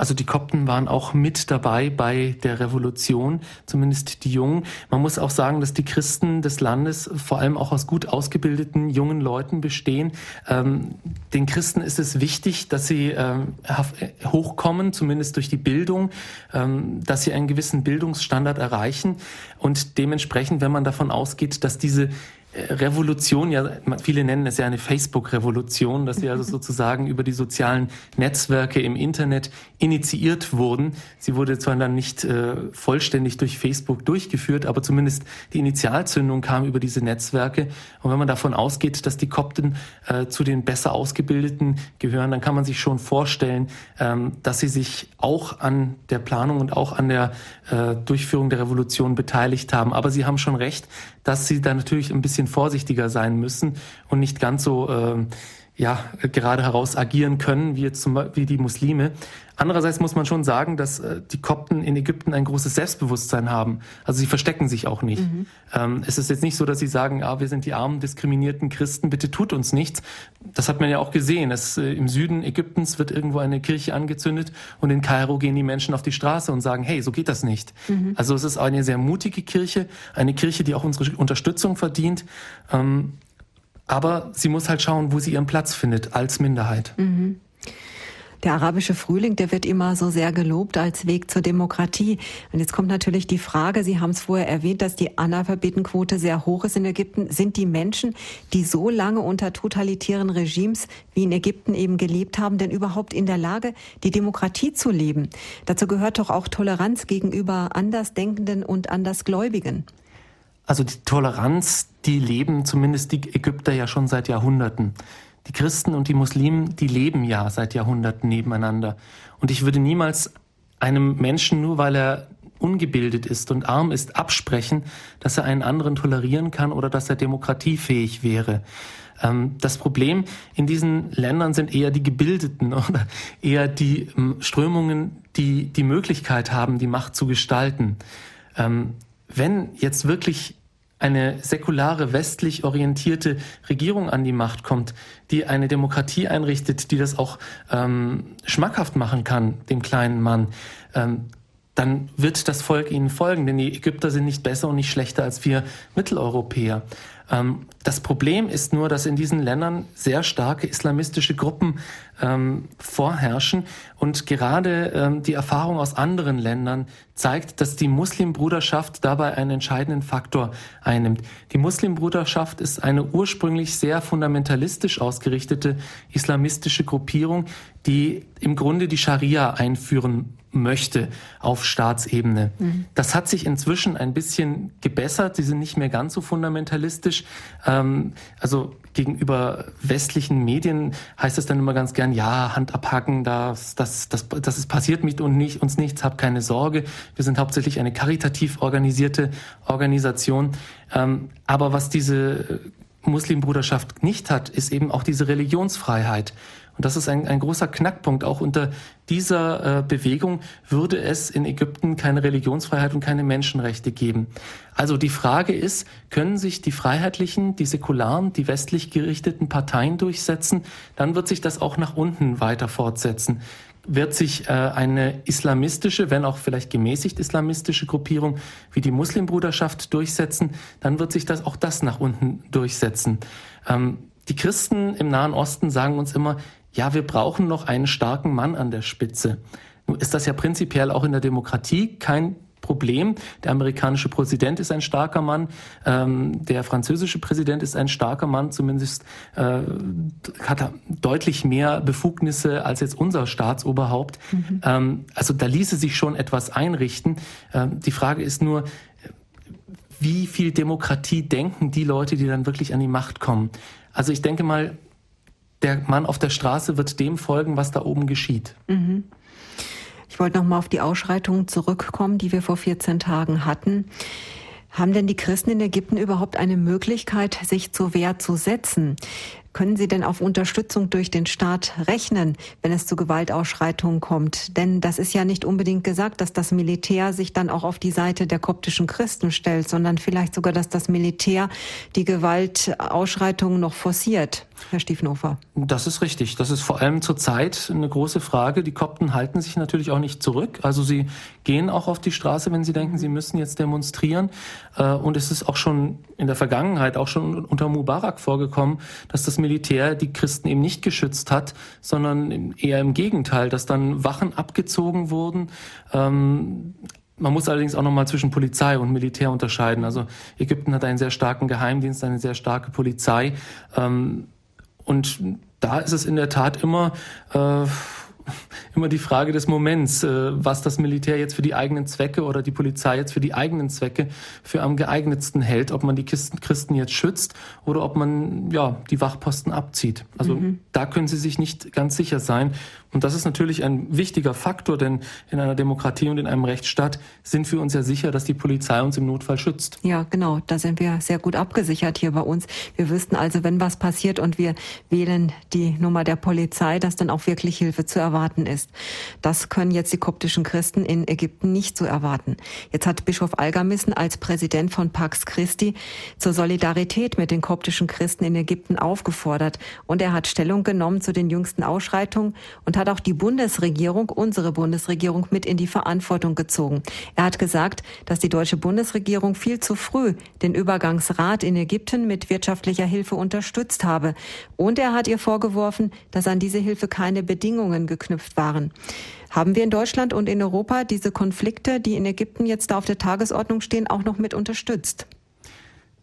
Also die Kopten waren auch mit dabei bei der Revolution, zumindest die Jungen. Man muss auch sagen, dass die Christen des Landes vor allem auch aus gut ausgebildeten jungen Leuten bestehen. Ähm, den Christen ist es wichtig, dass sie ähm, hochkommen, zumindest durch die Bildung, ähm, dass sie einen gewissen Bildungsstandard erreichen und dementsprechend, wenn man davon ausgeht, dass diese Revolution, ja, viele nennen es ja eine Facebook-Revolution, dass sie also [laughs] sozusagen über die sozialen Netzwerke im Internet initiiert wurden. Sie wurde zwar dann nicht äh, vollständig durch Facebook durchgeführt, aber zumindest die Initialzündung kam über diese Netzwerke. Und wenn man davon ausgeht, dass die Kopten äh, zu den besser ausgebildeten gehören, dann kann man sich schon vorstellen, ähm, dass sie sich auch an der Planung und auch an der äh, Durchführung der Revolution beteiligt haben. Aber Sie haben schon recht, dass sie da natürlich ein bisschen vorsichtiger sein müssen und nicht ganz so äh, ja, gerade heraus agieren können, wie zum Beispiel die Muslime. Andererseits muss man schon sagen, dass äh, die Kopten in Ägypten ein großes Selbstbewusstsein haben. Also sie verstecken sich auch nicht. Mhm. Ähm, es ist jetzt nicht so, dass sie sagen, ah, wir sind die armen, diskriminierten Christen, bitte tut uns nichts. Das hat man ja auch gesehen. Es, äh, Im Süden Ägyptens wird irgendwo eine Kirche angezündet und in Kairo gehen die Menschen auf die Straße und sagen, hey, so geht das nicht. Mhm. Also es ist eine sehr mutige Kirche, eine Kirche, die auch unsere Unterstützung verdient. Aber sie muss halt schauen, wo sie ihren Platz findet als Minderheit. Mhm. Der arabische Frühling, der wird immer so sehr gelobt als Weg zur Demokratie. Und jetzt kommt natürlich die Frage, Sie haben es vorher erwähnt, dass die Analphabetenquote sehr hoch ist in Ägypten. Sind die Menschen, die so lange unter totalitären Regimes wie in Ägypten eben gelebt haben, denn überhaupt in der Lage, die Demokratie zu leben? Dazu gehört doch auch Toleranz gegenüber Andersdenkenden und Andersgläubigen. Also die Toleranz, die leben zumindest die Ägypter ja schon seit Jahrhunderten. Die Christen und die Muslimen, die leben ja seit Jahrhunderten nebeneinander. Und ich würde niemals einem Menschen, nur weil er ungebildet ist und arm ist, absprechen, dass er einen anderen tolerieren kann oder dass er demokratiefähig wäre. Ähm, das Problem in diesen Ländern sind eher die Gebildeten [laughs] oder eher die ähm, Strömungen, die die Möglichkeit haben, die Macht zu gestalten. Ähm, wenn jetzt wirklich eine säkulare, westlich orientierte Regierung an die Macht kommt, die eine Demokratie einrichtet, die das auch ähm, schmackhaft machen kann, dem kleinen Mann, ähm, dann wird das Volk ihnen folgen, denn die Ägypter sind nicht besser und nicht schlechter als wir Mitteleuropäer. Ähm, das Problem ist nur, dass in diesen Ländern sehr starke islamistische Gruppen ähm, vorherrschen und gerade ähm, die Erfahrung aus anderen Ländern zeigt, dass die Muslimbruderschaft dabei einen entscheidenden Faktor einnimmt. Die Muslimbruderschaft ist eine ursprünglich sehr fundamentalistisch ausgerichtete islamistische Gruppierung, die im Grunde die Scharia einführen möchte auf Staatsebene. Mhm. Das hat sich inzwischen ein bisschen gebessert. Sie sind nicht mehr ganz so fundamentalistisch. Ähm, also gegenüber westlichen Medien heißt es dann immer ganz gern, ja, Hand abhacken, das, das, das, das ist passiert mit und nicht, uns nichts, hab keine Sorge. Wir sind hauptsächlich eine karitativ organisierte Organisation. Ähm, aber was diese Muslimbruderschaft nicht hat, ist eben auch diese Religionsfreiheit. Und das ist ein, ein großer Knackpunkt. Auch unter dieser äh, Bewegung würde es in Ägypten keine Religionsfreiheit und keine Menschenrechte geben. Also die Frage ist, können sich die freiheitlichen, die säkularen, die westlich gerichteten Parteien durchsetzen? Dann wird sich das auch nach unten weiter fortsetzen wird sich äh, eine islamistische, wenn auch vielleicht gemäßigt islamistische Gruppierung wie die Muslimbruderschaft durchsetzen, dann wird sich das auch das nach unten durchsetzen. Ähm, die Christen im Nahen Osten sagen uns immer, ja, wir brauchen noch einen starken Mann an der Spitze. Nun ist das ja prinzipiell auch in der Demokratie kein Problem. Der amerikanische Präsident ist ein starker Mann, ähm, der französische Präsident ist ein starker Mann, zumindest äh, hat er deutlich mehr Befugnisse als jetzt unser Staatsoberhaupt. Mhm. Ähm, also da ließe sich schon etwas einrichten. Ähm, die Frage ist nur, wie viel Demokratie denken die Leute, die dann wirklich an die Macht kommen? Also ich denke mal, der Mann auf der Straße wird dem folgen, was da oben geschieht. Mhm. Ich wollte noch mal auf die Ausschreitungen zurückkommen, die wir vor 14 Tagen hatten. Haben denn die Christen in Ägypten überhaupt eine Möglichkeit, sich zur Wehr zu setzen? Können Sie denn auf Unterstützung durch den Staat rechnen, wenn es zu Gewaltausschreitungen kommt? Denn das ist ja nicht unbedingt gesagt, dass das Militär sich dann auch auf die Seite der koptischen Christen stellt, sondern vielleicht sogar, dass das Militär die Gewaltausschreitungen noch forciert. Herr Stiefenhofer. Das ist richtig. Das ist vor allem zurzeit eine große Frage. Die Kopten halten sich natürlich auch nicht zurück. Also sie gehen auch auf die Straße, wenn sie denken, sie müssen jetzt demonstrieren. Äh, und es ist auch schon in der Vergangenheit, auch schon unter Mubarak vorgekommen, dass das Militär die Christen eben nicht geschützt hat, sondern eher im Gegenteil, dass dann Wachen abgezogen wurden. Ähm, man muss allerdings auch nochmal zwischen Polizei und Militär unterscheiden. Also Ägypten hat einen sehr starken Geheimdienst, eine sehr starke Polizei. Ähm, und da ist es in der Tat immer äh, immer die Frage des Moments, äh, was das Militär jetzt für die eigenen Zwecke oder die Polizei jetzt für die eigenen Zwecke für am geeignetsten hält, ob man die Christen jetzt schützt oder ob man ja die Wachposten abzieht. Also mhm. da können Sie sich nicht ganz sicher sein. Und das ist natürlich ein wichtiger Faktor, denn in einer Demokratie und in einem Rechtsstaat sind wir uns ja sicher, dass die Polizei uns im Notfall schützt. Ja, genau. Da sind wir sehr gut abgesichert hier bei uns. Wir wüssten also, wenn was passiert und wir wählen die Nummer der Polizei, dass dann auch wirklich Hilfe zu erwarten ist. Das können jetzt die koptischen Christen in Ägypten nicht so erwarten. Jetzt hat Bischof Algamissen als Präsident von Pax Christi zur Solidarität mit den koptischen Christen in Ägypten aufgefordert und er hat Stellung genommen zu den jüngsten Ausschreitungen und hat auch die Bundesregierung, unsere Bundesregierung, mit in die Verantwortung gezogen. Er hat gesagt, dass die deutsche Bundesregierung viel zu früh den Übergangsrat in Ägypten mit wirtschaftlicher Hilfe unterstützt habe. Und er hat ihr vorgeworfen, dass an diese Hilfe keine Bedingungen geknüpft waren. Haben wir in Deutschland und in Europa diese Konflikte, die in Ägypten jetzt auf der Tagesordnung stehen, auch noch mit unterstützt?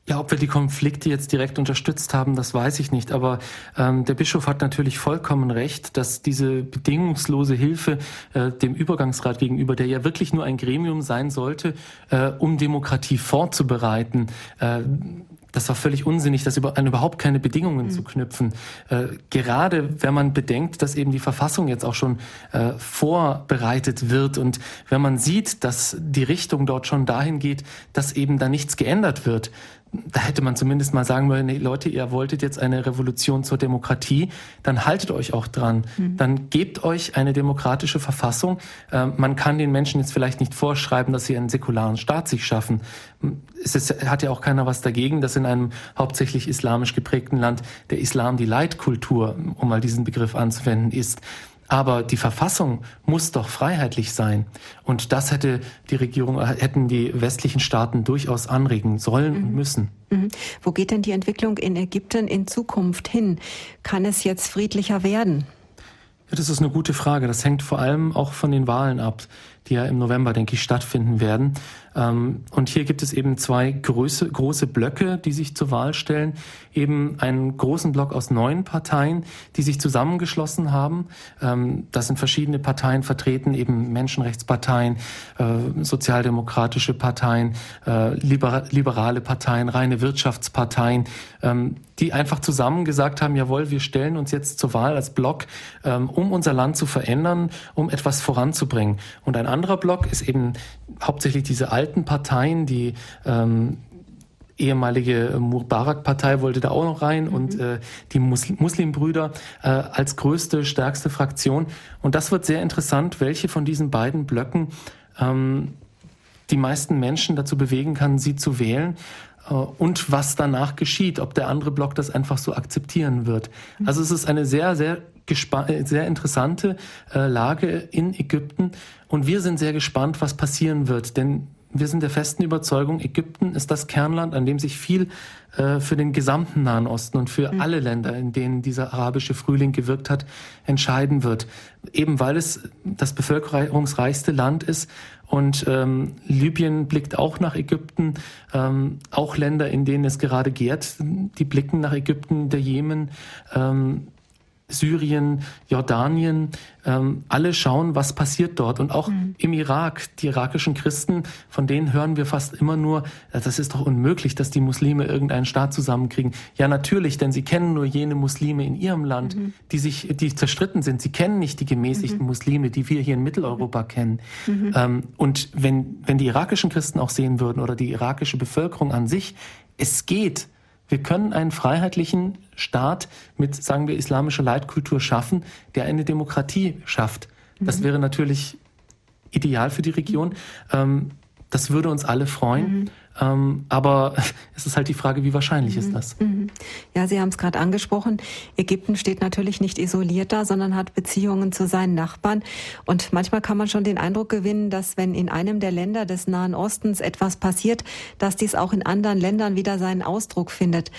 Ja, ob wir die Konflikte jetzt direkt unterstützt haben, das weiß ich nicht. Aber ähm, der Bischof hat natürlich vollkommen recht, dass diese bedingungslose Hilfe äh, dem Übergangsrat gegenüber, der ja wirklich nur ein Gremium sein sollte, äh, um Demokratie vorzubereiten, äh, das war völlig unsinnig, das über, an überhaupt keine Bedingungen mhm. zu knüpfen. Äh, gerade wenn man bedenkt, dass eben die Verfassung jetzt auch schon äh, vorbereitet wird und wenn man sieht, dass die Richtung dort schon dahin geht, dass eben da nichts geändert wird, da hätte man zumindest mal sagen wollen, nee, Leute, ihr wolltet jetzt eine Revolution zur Demokratie, dann haltet euch auch dran. Mhm. Dann gebt euch eine demokratische Verfassung. Äh, man kann den Menschen jetzt vielleicht nicht vorschreiben, dass sie einen säkularen Staat sich schaffen. Es ist, hat ja auch keiner was dagegen, dass in einem hauptsächlich islamisch geprägten Land der Islam die Leitkultur, um mal diesen Begriff anzuwenden, ist. Aber die Verfassung muss doch freiheitlich sein. Und das hätte die Regierung, hätten die westlichen Staaten durchaus anregen sollen mhm. und müssen. Mhm. Wo geht denn die Entwicklung in Ägypten in Zukunft hin? Kann es jetzt friedlicher werden? Ja, das ist eine gute Frage. Das hängt vor allem auch von den Wahlen ab, die ja im November, denke ich, stattfinden werden. Ähm, und hier gibt es eben zwei große, große Blöcke, die sich zur Wahl stellen. Eben einen großen Block aus neun Parteien, die sich zusammengeschlossen haben. Ähm, das sind verschiedene Parteien vertreten, eben Menschenrechtsparteien, äh, sozialdemokratische Parteien, äh, liberale Parteien, reine Wirtschaftsparteien, ähm, die einfach zusammen gesagt haben, jawohl, wir stellen uns jetzt zur Wahl als Block, um unser Land zu verändern, um etwas voranzubringen. Und ein anderer Block ist eben hauptsächlich diese alte alten Parteien, die ähm, ehemalige Mubarak-Partei wollte da auch noch rein mhm. und äh, die Muslim Muslimbrüder äh, als größte, stärkste Fraktion. Und das wird sehr interessant, welche von diesen beiden Blöcken ähm, die meisten Menschen dazu bewegen kann, sie zu wählen äh, und was danach geschieht, ob der andere Block das einfach so akzeptieren wird. Mhm. Also es ist eine sehr, sehr äh, sehr interessante äh, Lage in Ägypten und wir sind sehr gespannt, was passieren wird, denn wir sind der festen Überzeugung, Ägypten ist das Kernland, an dem sich viel äh, für den gesamten Nahen Osten und für mhm. alle Länder, in denen dieser arabische Frühling gewirkt hat, entscheiden wird. Eben weil es das bevölkerungsreichste Land ist und ähm, Libyen blickt auch nach Ägypten, ähm, auch Länder, in denen es gerade gärt, die blicken nach Ägypten, der Jemen. Ähm, Syrien, Jordanien, ähm, alle schauen, was passiert dort. Und auch mhm. im Irak, die irakischen Christen, von denen hören wir fast immer nur, das ist doch unmöglich, dass die Muslime irgendeinen Staat zusammenkriegen. Ja, natürlich, denn sie kennen nur jene Muslime in ihrem Land, mhm. die sich, die zerstritten sind. Sie kennen nicht die gemäßigten mhm. Muslime, die wir hier in Mitteleuropa kennen. Mhm. Ähm, und wenn, wenn die irakischen Christen auch sehen würden oder die irakische Bevölkerung an sich, es geht. Wir können einen freiheitlichen Staat mit, sagen wir, islamischer Leitkultur schaffen, der eine Demokratie schafft. Das mhm. wäre natürlich ideal für die Region. Ähm, das würde uns alle freuen. Mhm. Ähm, aber [laughs] es ist halt die Frage, wie wahrscheinlich mhm. ist das? Mhm. Ja, Sie haben es gerade angesprochen. Ägypten steht natürlich nicht isoliert da, sondern hat Beziehungen zu seinen Nachbarn. Und manchmal kann man schon den Eindruck gewinnen, dass wenn in einem der Länder des Nahen Ostens etwas passiert, dass dies auch in anderen Ländern wieder seinen Ausdruck findet.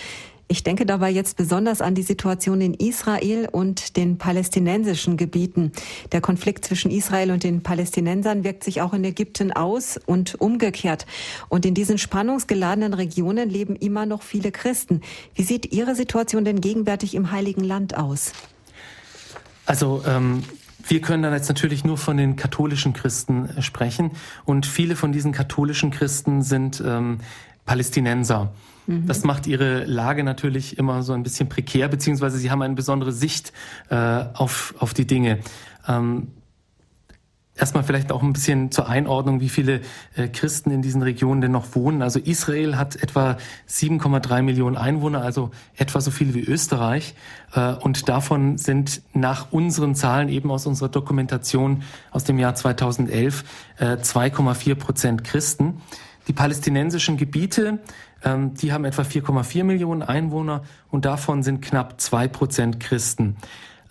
Ich denke dabei jetzt besonders an die Situation in Israel und den palästinensischen Gebieten. Der Konflikt zwischen Israel und den Palästinensern wirkt sich auch in Ägypten aus und umgekehrt. Und in diesen spannungsgeladenen Regionen leben immer noch viele Christen. Wie sieht Ihre Situation denn gegenwärtig im Heiligen Land aus? Also ähm, wir können dann jetzt natürlich nur von den katholischen Christen sprechen und viele von diesen katholischen Christen sind ähm, Palästinenser. Mhm. Das macht ihre Lage natürlich immer so ein bisschen prekär, beziehungsweise sie haben eine besondere Sicht äh, auf, auf die Dinge. Ähm, Erstmal vielleicht auch ein bisschen zur Einordnung, wie viele äh, Christen in diesen Regionen denn noch wohnen. Also Israel hat etwa 7,3 Millionen Einwohner, also etwa so viele wie Österreich. Äh, und davon sind nach unseren Zahlen eben aus unserer Dokumentation aus dem Jahr 2011 äh, 2,4 Prozent Christen. Die palästinensischen Gebiete, ähm, die haben etwa 4,4 Millionen Einwohner und davon sind knapp zwei Prozent Christen.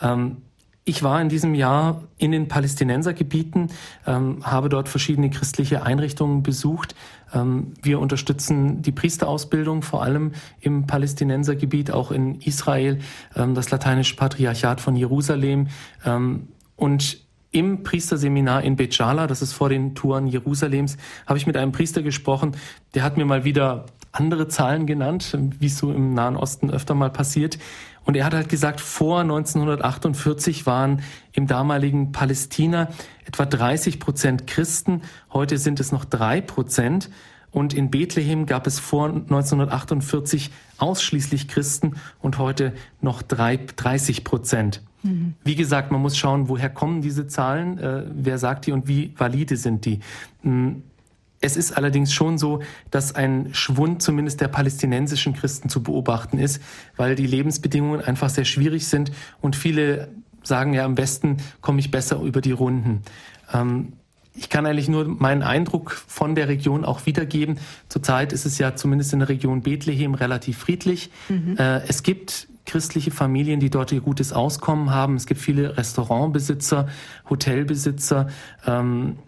Ähm, ich war in diesem Jahr in den Palästinensergebieten, ähm, habe dort verschiedene christliche Einrichtungen besucht. Ähm, wir unterstützen die Priesterausbildung vor allem im Palästinensergebiet, auch in Israel, ähm, das lateinische Patriarchat von Jerusalem ähm, und im Priesterseminar in Bejala, das ist vor den Touren Jerusalems, habe ich mit einem Priester gesprochen, der hat mir mal wieder andere Zahlen genannt, wie es so im Nahen Osten öfter mal passiert. Und er hat halt gesagt, vor 1948 waren im damaligen Palästina etwa 30 Prozent Christen. Heute sind es noch drei Prozent. Und in Bethlehem gab es vor 1948 ausschließlich Christen und heute noch drei, 30 Prozent. Mhm. Wie gesagt, man muss schauen, woher kommen diese Zahlen, äh, wer sagt die und wie valide sind die. Mhm. Es ist allerdings schon so, dass ein Schwund zumindest der palästinensischen Christen zu beobachten ist, weil die Lebensbedingungen einfach sehr schwierig sind und viele sagen ja, am Westen komme ich besser über die Runden. Ähm, ich kann eigentlich nur meinen Eindruck von der Region auch wiedergeben. Zurzeit ist es ja zumindest in der Region Bethlehem relativ friedlich. Mhm. Äh, es gibt christliche Familien, die dort ihr gutes Auskommen haben. Es gibt viele Restaurantbesitzer, Hotelbesitzer. Ähm,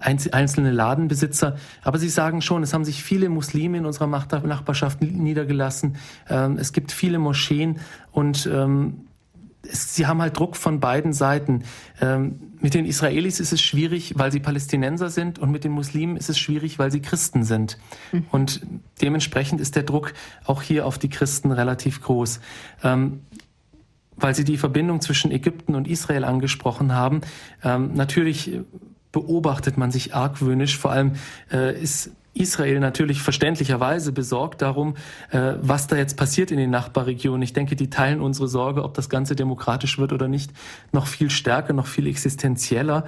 einzelne Ladenbesitzer. Aber sie sagen schon, es haben sich viele Muslime in unserer Nachbarschaft niedergelassen. Ähm, es gibt viele Moscheen und ähm, sie haben halt Druck von beiden Seiten. Ähm, mit den Israelis ist es schwierig, weil sie Palästinenser sind und mit den Muslimen ist es schwierig, weil sie Christen sind. Mhm. Und dementsprechend ist der Druck auch hier auf die Christen relativ groß. weil Sie die Verbindung zwischen Ägypten und Israel angesprochen haben. natürlich beobachtet man sich argwöhnisch. Vor allem äh, ist Israel natürlich verständlicherweise besorgt darum, äh, was da jetzt passiert in den Nachbarregionen. Ich denke, die teilen unsere Sorge, ob das Ganze demokratisch wird oder nicht, noch viel stärker, noch viel existenzieller.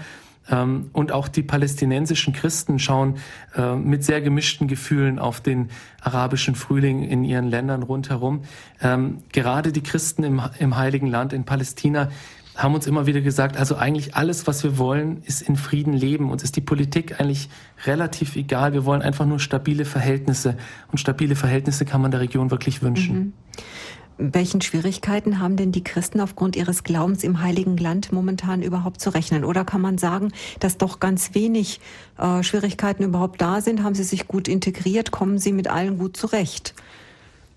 Ähm, und auch die palästinensischen Christen schauen äh, mit sehr gemischten Gefühlen auf den arabischen Frühling in ihren Ländern rundherum. Ähm, gerade die Christen im, im Heiligen Land in Palästina haben uns immer wieder gesagt, also eigentlich alles, was wir wollen, ist in Frieden leben. Uns ist die Politik eigentlich relativ egal. Wir wollen einfach nur stabile Verhältnisse. Und stabile Verhältnisse kann man der Region wirklich wünschen. Mhm. Welchen Schwierigkeiten haben denn die Christen aufgrund ihres Glaubens im Heiligen Land momentan überhaupt zu rechnen? Oder kann man sagen, dass doch ganz wenig äh, Schwierigkeiten überhaupt da sind? Haben sie sich gut integriert? Kommen sie mit allen gut zurecht?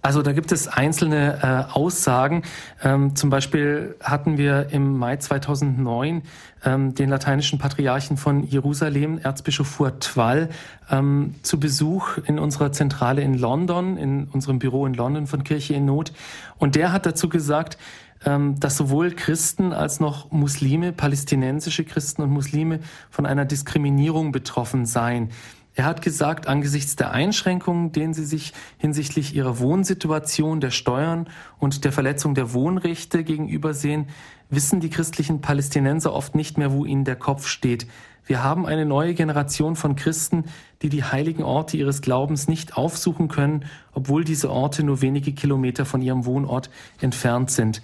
Also da gibt es einzelne äh, Aussagen. Ähm, zum Beispiel hatten wir im Mai 2009 ähm, den lateinischen Patriarchen von Jerusalem, Erzbischof Furtwall, ähm, zu Besuch in unserer Zentrale in London, in unserem Büro in London von Kirche in Not. Und der hat dazu gesagt, ähm, dass sowohl Christen als noch Muslime, palästinensische Christen und Muslime von einer Diskriminierung betroffen seien. Er hat gesagt, angesichts der Einschränkungen, denen sie sich hinsichtlich ihrer Wohnsituation, der Steuern und der Verletzung der Wohnrechte gegenüber sehen, wissen die christlichen Palästinenser oft nicht mehr, wo ihnen der Kopf steht. Wir haben eine neue Generation von Christen, die die heiligen Orte ihres Glaubens nicht aufsuchen können, obwohl diese Orte nur wenige Kilometer von ihrem Wohnort entfernt sind.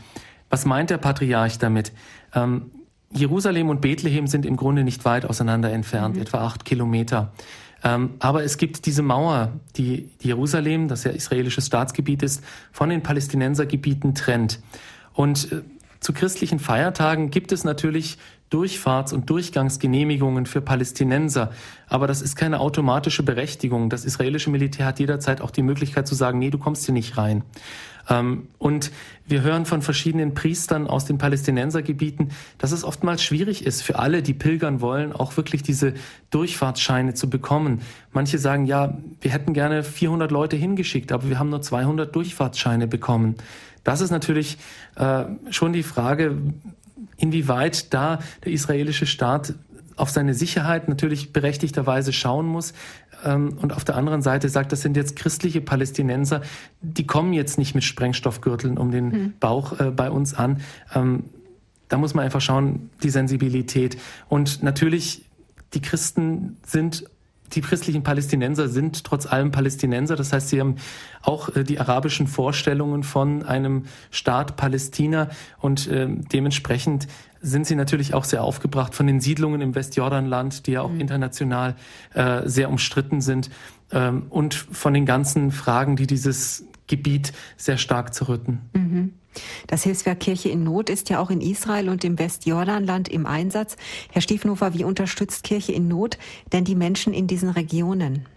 Was meint der Patriarch damit? Ähm, Jerusalem und Bethlehem sind im Grunde nicht weit auseinander entfernt, mhm. etwa acht Kilometer. Ähm, aber es gibt diese Mauer, die Jerusalem, das ja israelisches Staatsgebiet ist, von den Palästinensergebieten trennt. Und äh, zu christlichen Feiertagen gibt es natürlich Durchfahrts- und Durchgangsgenehmigungen für Palästinenser. Aber das ist keine automatische Berechtigung. Das israelische Militär hat jederzeit auch die Möglichkeit zu sagen, nee, du kommst hier nicht rein. Ähm, und wir hören von verschiedenen Priestern aus den Palästinensergebieten, dass es oftmals schwierig ist für alle, die pilgern wollen, auch wirklich diese Durchfahrtsscheine zu bekommen. Manche sagen, ja, wir hätten gerne 400 Leute hingeschickt, aber wir haben nur 200 Durchfahrtsscheine bekommen. Das ist natürlich äh, schon die Frage, inwieweit da der israelische Staat auf seine Sicherheit natürlich berechtigterweise schauen muss. Ähm, und auf der anderen Seite sagt, das sind jetzt christliche Palästinenser, die kommen jetzt nicht mit Sprengstoffgürteln um den hm. Bauch äh, bei uns an. Ähm, da muss man einfach schauen, die Sensibilität. Und natürlich, die Christen sind die christlichen Palästinenser sind trotz allem Palästinenser. Das heißt, sie haben auch äh, die arabischen Vorstellungen von einem Staat Palästina und äh, dementsprechend sind sie natürlich auch sehr aufgebracht von den Siedlungen im Westjordanland, die ja auch mhm. international äh, sehr umstritten sind ähm, und von den ganzen Fragen, die dieses Gebiet sehr stark zerrütten. Mhm. Das Hilfswerk Kirche in Not ist ja auch in Israel und im Westjordanland im Einsatz. Herr Stiefenhofer, wie unterstützt Kirche in Not denn die Menschen in diesen Regionen?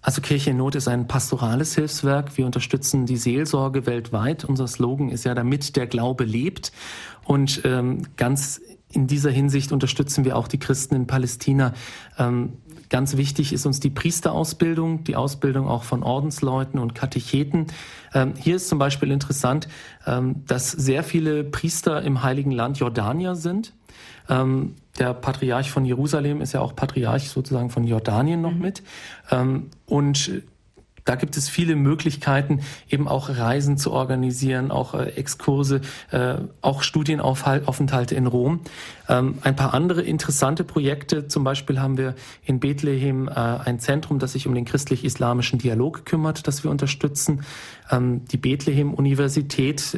Also Kirche in Not ist ein pastorales Hilfswerk. Wir unterstützen die Seelsorge weltweit. Unser Slogan ist ja, damit der Glaube lebt. Und ähm, ganz in dieser Hinsicht unterstützen wir auch die Christen in Palästina. Ähm, ganz wichtig ist uns die Priesterausbildung, die Ausbildung auch von Ordensleuten und Katecheten. Ähm, hier ist zum Beispiel interessant, ähm, dass sehr viele Priester im Heiligen Land Jordanier sind. Ähm, der Patriarch von Jerusalem ist ja auch Patriarch sozusagen von Jordanien noch mhm. mit. Ähm, und da gibt es viele Möglichkeiten, eben auch Reisen zu organisieren, auch äh, Exkurse, äh, auch Studienaufenthalte in Rom. Ähm, ein paar andere interessante Projekte, zum Beispiel haben wir in Bethlehem äh, ein Zentrum, das sich um den christlich-islamischen Dialog kümmert, das wir unterstützen. Ähm, die Bethlehem-Universität,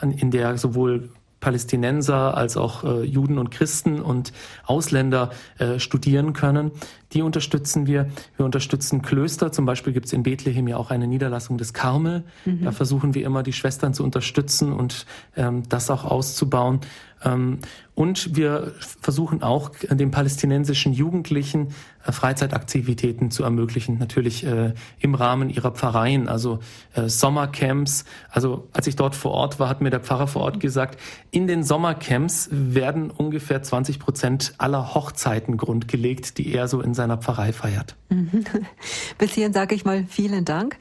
in der sowohl Palästinenser als auch äh, Juden und Christen und Ausländer äh, studieren können. Die unterstützen wir. Wir unterstützen Klöster. Zum Beispiel gibt es in Bethlehem ja auch eine Niederlassung des Karmel. Mhm. Da versuchen wir immer, die Schwestern zu unterstützen und ähm, das auch auszubauen. Ähm, und wir versuchen auch den palästinensischen Jugendlichen äh, Freizeitaktivitäten zu ermöglichen, natürlich äh, im Rahmen ihrer Pfarreien, also äh, Sommercamps. Also als ich dort vor Ort war, hat mir der Pfarrer vor Ort gesagt, in den Sommercamps werden ungefähr 20 Prozent aller Hochzeiten grundgelegt, die er so in seiner Pfarrei feiert. [laughs] Bis hierhin sage ich mal vielen Dank.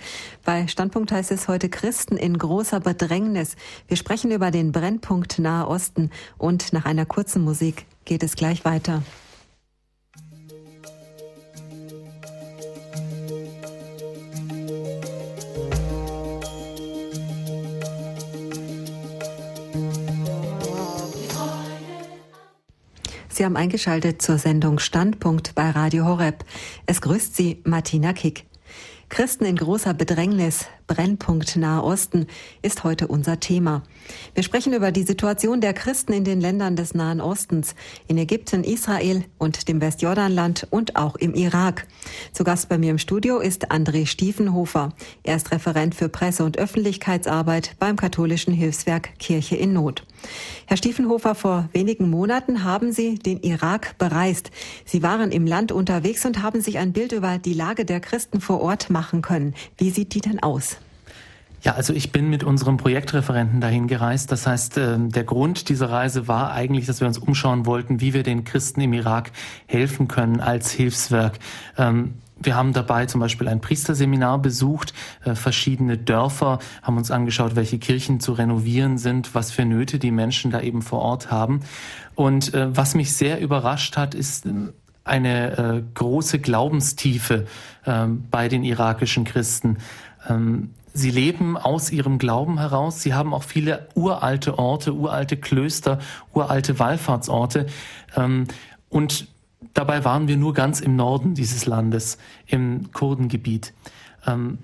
Bei Standpunkt heißt es heute Christen in großer Bedrängnis. Wir sprechen über den Brennpunkt Nahe Osten und nach einer kurzen Musik geht es gleich weiter. Sie haben eingeschaltet zur Sendung Standpunkt bei Radio Horeb. Es grüßt Sie Martina Kick. Christen in großer Bedrängnis, Brennpunkt Nahe Osten ist heute unser Thema. Wir sprechen über die Situation der Christen in den Ländern des Nahen Ostens, in Ägypten, Israel und dem Westjordanland und auch im Irak. Zu Gast bei mir im Studio ist André Stiefenhofer. Er ist Referent für Presse- und Öffentlichkeitsarbeit beim katholischen Hilfswerk Kirche in Not. Herr Stiefenhofer, vor wenigen Monaten haben Sie den Irak bereist. Sie waren im Land unterwegs und haben sich ein Bild über die Lage der Christen vor Ort machen können. Wie sieht die denn aus? Ja, also ich bin mit unserem Projektreferenten dahin gereist. Das heißt, ähm, der Grund dieser Reise war eigentlich, dass wir uns umschauen wollten, wie wir den Christen im Irak helfen können als Hilfswerk. Ähm, wir haben dabei zum Beispiel ein Priesterseminar besucht, äh, verschiedene Dörfer, haben uns angeschaut, welche Kirchen zu renovieren sind, was für Nöte die Menschen da eben vor Ort haben. Und äh, was mich sehr überrascht hat, ist ähm, eine äh, große Glaubenstiefe bei den irakischen Christen. Sie leben aus ihrem Glauben heraus. Sie haben auch viele uralte Orte, uralte Klöster, uralte Wallfahrtsorte. Ähm, und dabei waren wir nur ganz im Norden dieses Landes, im Kurdengebiet. Ähm,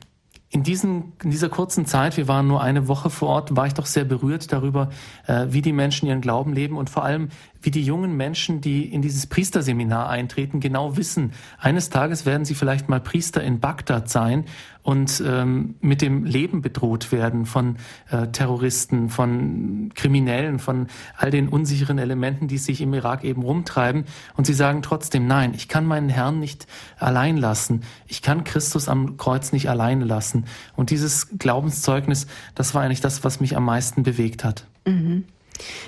in, diesen, in dieser kurzen Zeit, wir waren nur eine Woche vor Ort, war ich doch sehr berührt darüber, äh, wie die Menschen ihren Glauben leben und vor allem, wie die jungen Menschen, die in dieses Priesterseminar eintreten, genau wissen, eines Tages werden sie vielleicht mal Priester in Bagdad sein und ähm, mit dem Leben bedroht werden von äh, Terroristen, von Kriminellen, von all den unsicheren Elementen, die sich im Irak eben rumtreiben. Und sie sagen trotzdem, nein, ich kann meinen Herrn nicht allein lassen. Ich kann Christus am Kreuz nicht alleine lassen. Und dieses Glaubenszeugnis, das war eigentlich das, was mich am meisten bewegt hat. Mhm.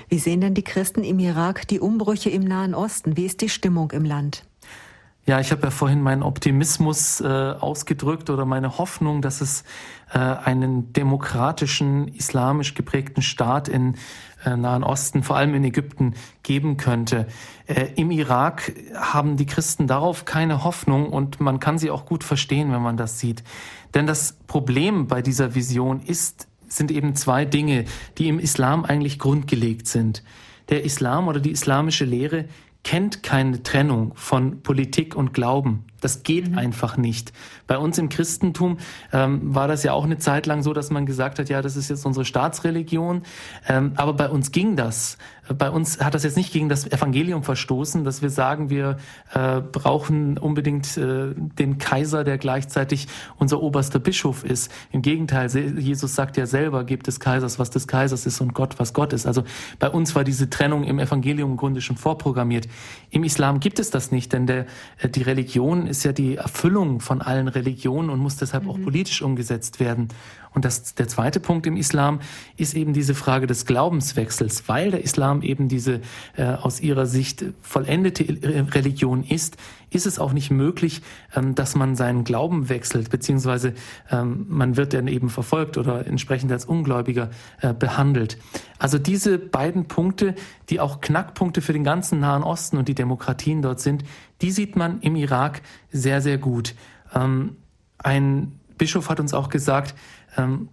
Wie sehen denn die Christen im Irak die Umbrüche im Nahen Osten? Wie ist die Stimmung im Land? Ja, ich habe ja vorhin meinen Optimismus äh, ausgedrückt oder meine Hoffnung, dass es äh, einen demokratischen, islamisch geprägten Staat in äh, Nahen Osten, vor allem in Ägypten, geben könnte. Äh, Im Irak haben die Christen darauf keine Hoffnung und man kann sie auch gut verstehen, wenn man das sieht. Denn das Problem bei dieser Vision ist, sind eben zwei Dinge, die im Islam eigentlich grundgelegt sind. Der Islam oder die islamische Lehre kennt keine Trennung von Politik und Glauben. Das geht mhm. einfach nicht. Bei uns im Christentum ähm, war das ja auch eine Zeit lang so, dass man gesagt hat, ja, das ist jetzt unsere Staatsreligion. Ähm, aber bei uns ging das. Bei uns hat das jetzt nicht gegen das Evangelium verstoßen, dass wir sagen, wir äh, brauchen unbedingt äh, den Kaiser, der gleichzeitig unser oberster Bischof ist. Im Gegenteil, Jesus sagt ja selber, gebt des Kaisers, was des Kaisers ist und Gott, was Gott ist. Also bei uns war diese Trennung im Evangelium im Grunde schon vorprogrammiert. Im Islam gibt es das nicht, denn der, äh, die Religion ist ja die Erfüllung von allen Religionen und muss deshalb mhm. auch politisch umgesetzt werden. Und das, der zweite Punkt im Islam ist eben diese Frage des Glaubenswechsels, weil der Islam eben diese äh, aus ihrer Sicht vollendete Religion ist, ist es auch nicht möglich, ähm, dass man seinen Glauben wechselt, beziehungsweise ähm, man wird dann eben verfolgt oder entsprechend als Ungläubiger äh, behandelt. Also diese beiden Punkte, die auch Knackpunkte für den ganzen Nahen Osten und die Demokratien dort sind, die sieht man im Irak sehr, sehr gut. Ähm, ein Bischof hat uns auch gesagt, ähm,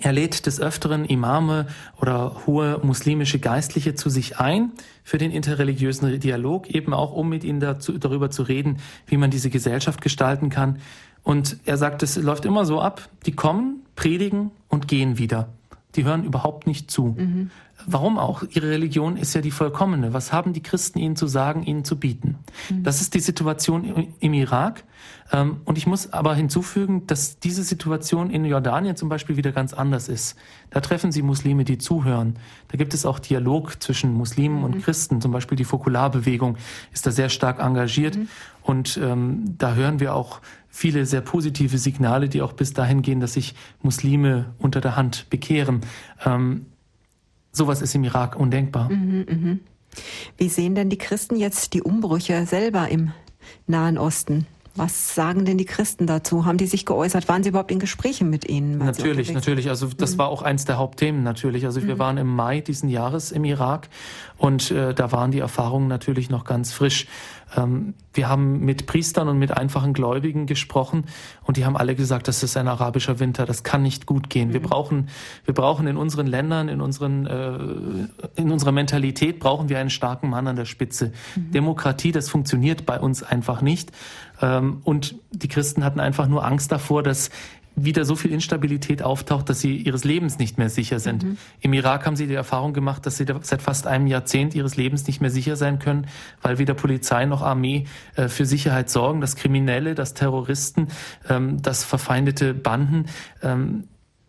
er lädt des Öfteren Imame oder hohe muslimische Geistliche zu sich ein für den interreligiösen Dialog, eben auch um mit ihnen dazu, darüber zu reden, wie man diese Gesellschaft gestalten kann. Und er sagt, es läuft immer so ab, die kommen, predigen und gehen wieder. Die hören überhaupt nicht zu. Mhm. Warum auch? Ihre Religion ist ja die vollkommene. Was haben die Christen ihnen zu sagen, ihnen zu bieten? Mhm. Das ist die Situation im Irak. Ähm, und ich muss aber hinzufügen, dass diese Situation in Jordanien zum Beispiel wieder ganz anders ist. Da treffen sie Muslime, die zuhören. Da gibt es auch Dialog zwischen Muslimen mhm. und Christen. Zum Beispiel die Fokularbewegung ist da sehr stark engagiert. Mhm. Und ähm, da hören wir auch viele sehr positive Signale, die auch bis dahin gehen, dass sich Muslime unter der Hand bekehren. Ähm, sowas ist im Irak undenkbar. Mhm, mh. Wie sehen denn die Christen jetzt die Umbrüche selber im Nahen Osten? Was sagen denn die Christen dazu? Haben die sich geäußert? Waren sie überhaupt in Gesprächen mit ihnen? Natürlich, natürlich. Also das mhm. war auch eins der Hauptthemen natürlich. Also wir mhm. waren im Mai diesen Jahres im Irak und äh, da waren die Erfahrungen natürlich noch ganz frisch. Ähm, wir haben mit Priestern und mit einfachen Gläubigen gesprochen und die haben alle gesagt, das ist ein arabischer Winter, das kann nicht gut gehen. Mhm. Wir brauchen, wir brauchen in unseren Ländern, in unseren, äh, in unserer Mentalität brauchen wir einen starken Mann an der Spitze. Mhm. Demokratie, das funktioniert bei uns einfach nicht. Ähm, und die Christen hatten einfach nur Angst davor, dass wieder so viel Instabilität auftaucht, dass sie ihres Lebens nicht mehr sicher sind. Mhm. Im Irak haben sie die Erfahrung gemacht, dass sie seit fast einem Jahrzehnt ihres Lebens nicht mehr sicher sein können, weil weder Polizei noch Armee äh, für Sicherheit sorgen, dass Kriminelle, dass Terroristen, ähm, dass verfeindete Banden ähm,